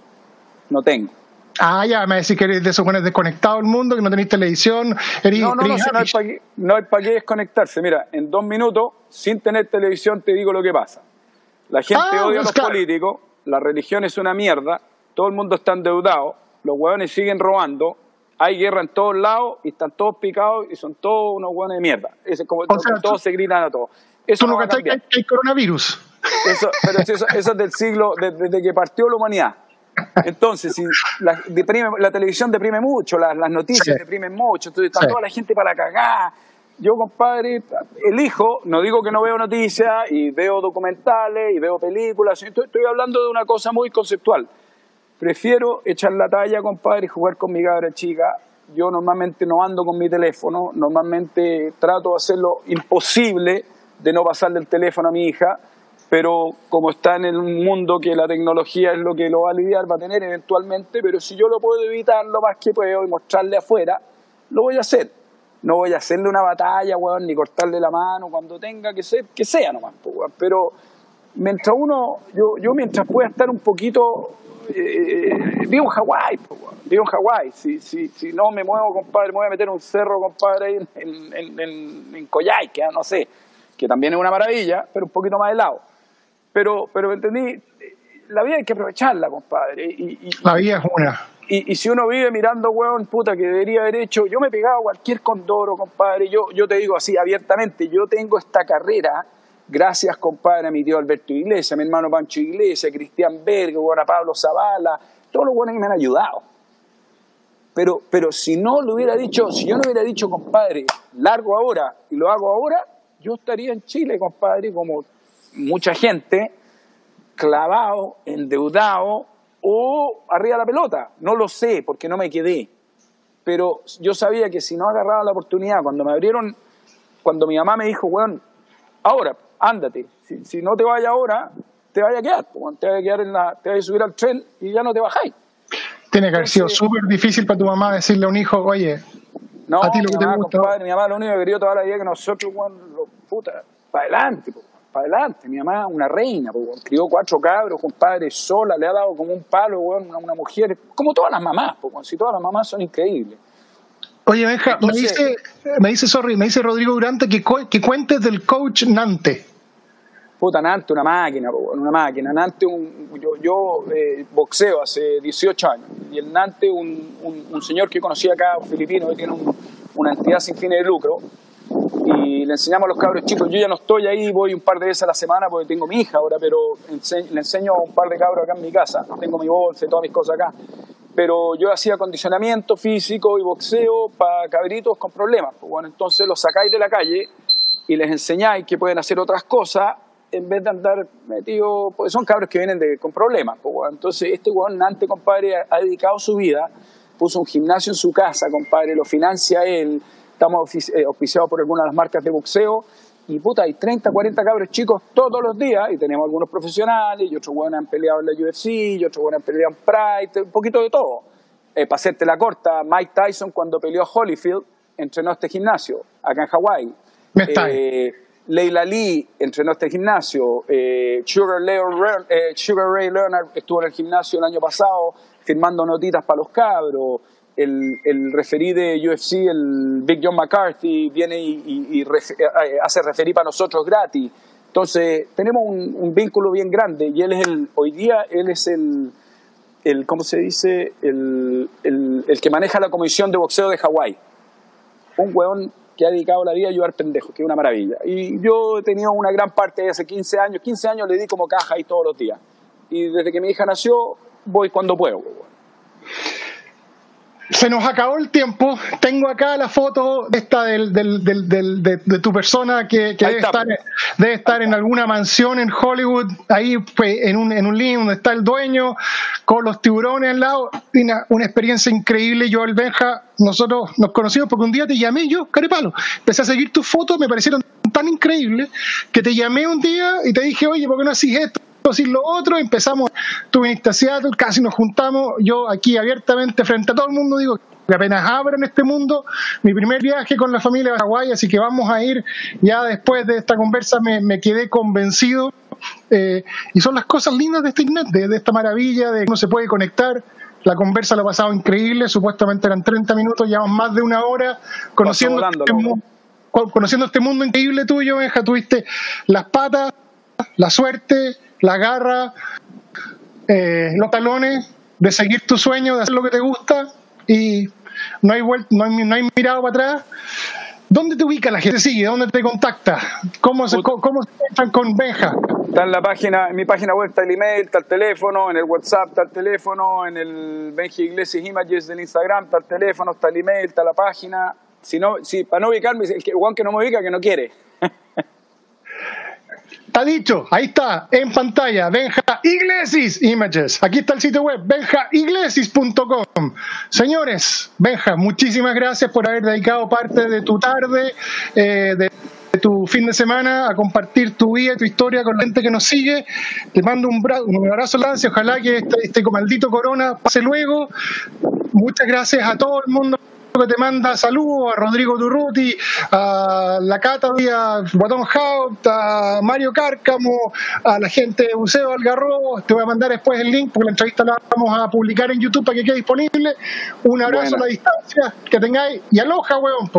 Speaker 2: no tengo
Speaker 1: Ah, ya, me decís que eres de esos buenos desconectado el mundo, que no tenéis televisión.
Speaker 2: no, no, no, no, hay para qué, no hay para qué desconectarse. Mira, en dos minutos, sin tener televisión, te digo lo que pasa. La gente ah, odia a los políticos, la religión es una mierda, todo el mundo está endeudado, los hueones siguen robando, hay guerra en todos lados y están todos picados y son todos unos hueones de mierda. Es como todos se gritan a todos.
Speaker 1: Eso no va que hay coronavirus.
Speaker 2: Eso, pero eso, eso es del siglo, desde que partió la humanidad. Entonces, si la, la televisión deprime mucho, las, las noticias deprimen mucho, entonces está toda la gente para cagar. Yo, compadre, elijo, no digo que no veo noticias y veo documentales y veo películas, estoy, estoy hablando de una cosa muy conceptual. Prefiero echar la talla, compadre, y jugar con mi cabra chica. Yo normalmente no ando con mi teléfono, normalmente trato de hacer lo imposible de no pasarle el teléfono a mi hija pero como está en un mundo que la tecnología es lo que lo va a lidiar, va a tener eventualmente, pero si yo lo puedo evitar lo más que puedo y mostrarle afuera, lo voy a hacer. No voy a hacerle una batalla, weón, ni cortarle la mano cuando tenga que ser, que sea nomás, weón. Pero mientras uno, yo, yo mientras pueda estar un poquito, eh, vivo en Hawái, vivo en Hawái. Si, si, si no me muevo, compadre, me voy a meter un cerro, compadre, ahí en, en, en, en Coyhaique, no sé, que también es una maravilla, pero un poquito más de lado pero, pero entendí, la vida hay que aprovecharla, compadre. Y,
Speaker 1: la vida es una.
Speaker 2: Y, si uno vive mirando, weón, puta, que debería haber hecho, yo me he pegado a cualquier condoro, compadre. Yo, yo te digo así abiertamente, yo tengo esta carrera, gracias, compadre, a mi tío Alberto Iglesias, a mi hermano Pancho Iglesias, a Cristian Berg, a Pablo Zavala, todos los buenos que me han ayudado. Pero, pero si no lo hubiera dicho, si yo no hubiera dicho, compadre, largo ahora y lo hago ahora, yo estaría en Chile, compadre, como mucha gente clavado, endeudado o arriba de la pelota. No lo sé porque no me quedé. Pero yo sabía que si no agarraba la oportunidad, cuando me abrieron, cuando mi mamá me dijo, weón, ahora, ándate. Si, no te vayas ahora, te vaya a quedar. Te vaya a quedar en la, te vaya a subir al tren y ya no te bajáis.
Speaker 1: Tiene que haber sido súper difícil para tu mamá decirle a un hijo, oye,
Speaker 2: no, a ti lo que te gusta. mi mamá lo único que quería toda la vida que nosotros, weón, puta, para adelante para adelante. Mi mamá, una reina, pues, crió cuatro cabros, compadre, sola, le ha dado como un palo, bueno, una, una mujer, como todas las mamás, pues, si todas las mamás son increíbles.
Speaker 1: Oye, Benja, me dice, me dice, sorry, me dice Rodrigo Durante que, que cuentes del coach Nante.
Speaker 2: Puta, Nante, una máquina, una máquina. Nante, un, yo, yo eh, boxeo hace 18 años. Y el Nante, un, un, un señor que conocí acá, un filipino, que tiene una entidad sin fines de lucro, y le enseñamos a los cabros chicos. Yo ya no estoy ahí, voy un par de veces a la semana porque tengo mi hija ahora, pero le enseño a un par de cabros acá en mi casa. Tengo mi bolsa y todas mis cosas acá. Pero yo hacía acondicionamiento físico y boxeo para cabritos con problemas. Pues bueno, entonces los sacáis de la calle y les enseñáis que pueden hacer otras cosas en vez de andar metidos, porque son cabros que vienen de, con problemas. Pues bueno. Entonces este weón Nante, compadre, ha dedicado su vida, puso un gimnasio en su casa, compadre, lo financia él, estamos eh, auspiciados por algunas de las marcas de boxeo, y puta, hay 30, 40 cabros chicos todos los días, y tenemos algunos profesionales, y otros buenos han peleado en la UFC, y otros buenos han peleado en Pride, un poquito de todo. Eh, para hacerte la corta, Mike Tyson cuando peleó a Holyfield, entrenó este gimnasio, acá en Hawái. Eh, Leila Lee entrenó este gimnasio, eh, Sugar, Sugar Ray Leonard estuvo en el gimnasio el año pasado firmando notitas para los cabros el, el referí de UFC, el Big John McCarthy, viene y, eh, hace referí para nosotros gratis. Entonces, tenemos un, vínculo bien grande y él es el, hoy día, él es el, el ¿cómo se dice? El, el, el que maneja la comisión de boxeo de Hawái. Un hueón que ha dedicado la vida a ayudar pendejos, que es una maravilla. Y yo he tenido una gran parte de hace 15 años, 15 años le di como caja ahí todos los días. Y desde que mi hija nació, voy cuando puedo.
Speaker 1: Se nos acabó el tiempo. Tengo acá la foto esta del, del, del, de, tu persona que, debe, estar, debe, estar, en alguna mansión en Hollywood, ahí pues, en un, en un link donde está el dueño, con los tiburones al lado. Una, una experiencia increíble. Yo, el Benja, nosotros nos conocimos porque un día te llamé yo, Carepalo. Empecé a seguir tus fotos, me parecieron tan increíbles que te llamé un día y te dije, oye, ¿por qué no haces esto? Y lo otro, empezamos, tú viniste a Seattle, casi nos juntamos, yo aquí abiertamente frente a todo el mundo digo que apenas abren este mundo, mi primer viaje con la familia de Hawái, así que vamos a ir, ya después de esta conversa me, quedé convencido, eh, y son las cosas lindas de este Internet, de, esta maravilla de que uno se puede conectar, la conversa lo ha pasado increíble, supuestamente eran 30 minutos, llevamos más de una hora conociendo, este, conociendo este mundo increíble tuyo, Benja, tuviste las patas, la suerte, la garra, eh, los talones de seguir tu sueño, de hacer lo que te gusta y no hay, no hay, no hay mirado para atrás. ¿Dónde te ubica la gente? sigue? ¿Dónde te contacta? ¿Cómo se, cómo se con Benja?
Speaker 2: Está en la página, en mi página web está el email, está el teléfono, en el WhatsApp está el teléfono, en el Benji Iglesias Images del Instagram está el teléfono, está el email, está la página. Si no, si, para no ubicarme, el que, Juan que no me ubica, que no quiere.
Speaker 1: Está dicho, ahí está, en pantalla, Benja Iglesias Images. Aquí está el sitio web, benjaiglesias.com. Señores, Benja, muchísimas gracias por haber dedicado parte de tu tarde, eh, de tu fin de semana a compartir tu vida y tu historia con la gente que nos sigue. Te mando un, un abrazo, Lance. Ojalá que este, este maldito corona pase luego. Muchas gracias a todo el mundo que te manda saludos a Rodrigo Durruti, a la Cata, a Guatón Haupt, a Mario Cárcamo, a la gente de Buceo Algarrobo. Te voy a mandar después el link porque la entrevista la vamos a publicar en YouTube para que quede disponible. Un abrazo a la distancia, que tengáis y aloja, huevón.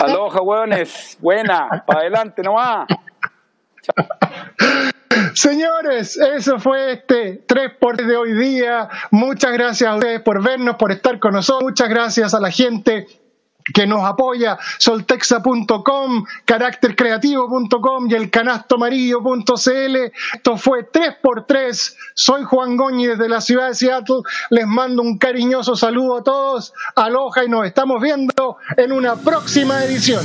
Speaker 2: Aloja, huevones. Buena, para adelante nomás.
Speaker 1: Señores, eso fue este 3 por de hoy día. Muchas gracias a ustedes por vernos, por estar con nosotros. Muchas gracias a la gente que nos apoya, soltexa.com, caráctercreativo.com y el canastoamarillo.cl. Esto fue 3x3. Soy Juan Goñi desde la ciudad de Seattle. Les mando un cariñoso saludo a todos. Aloha y nos estamos viendo en una próxima edición.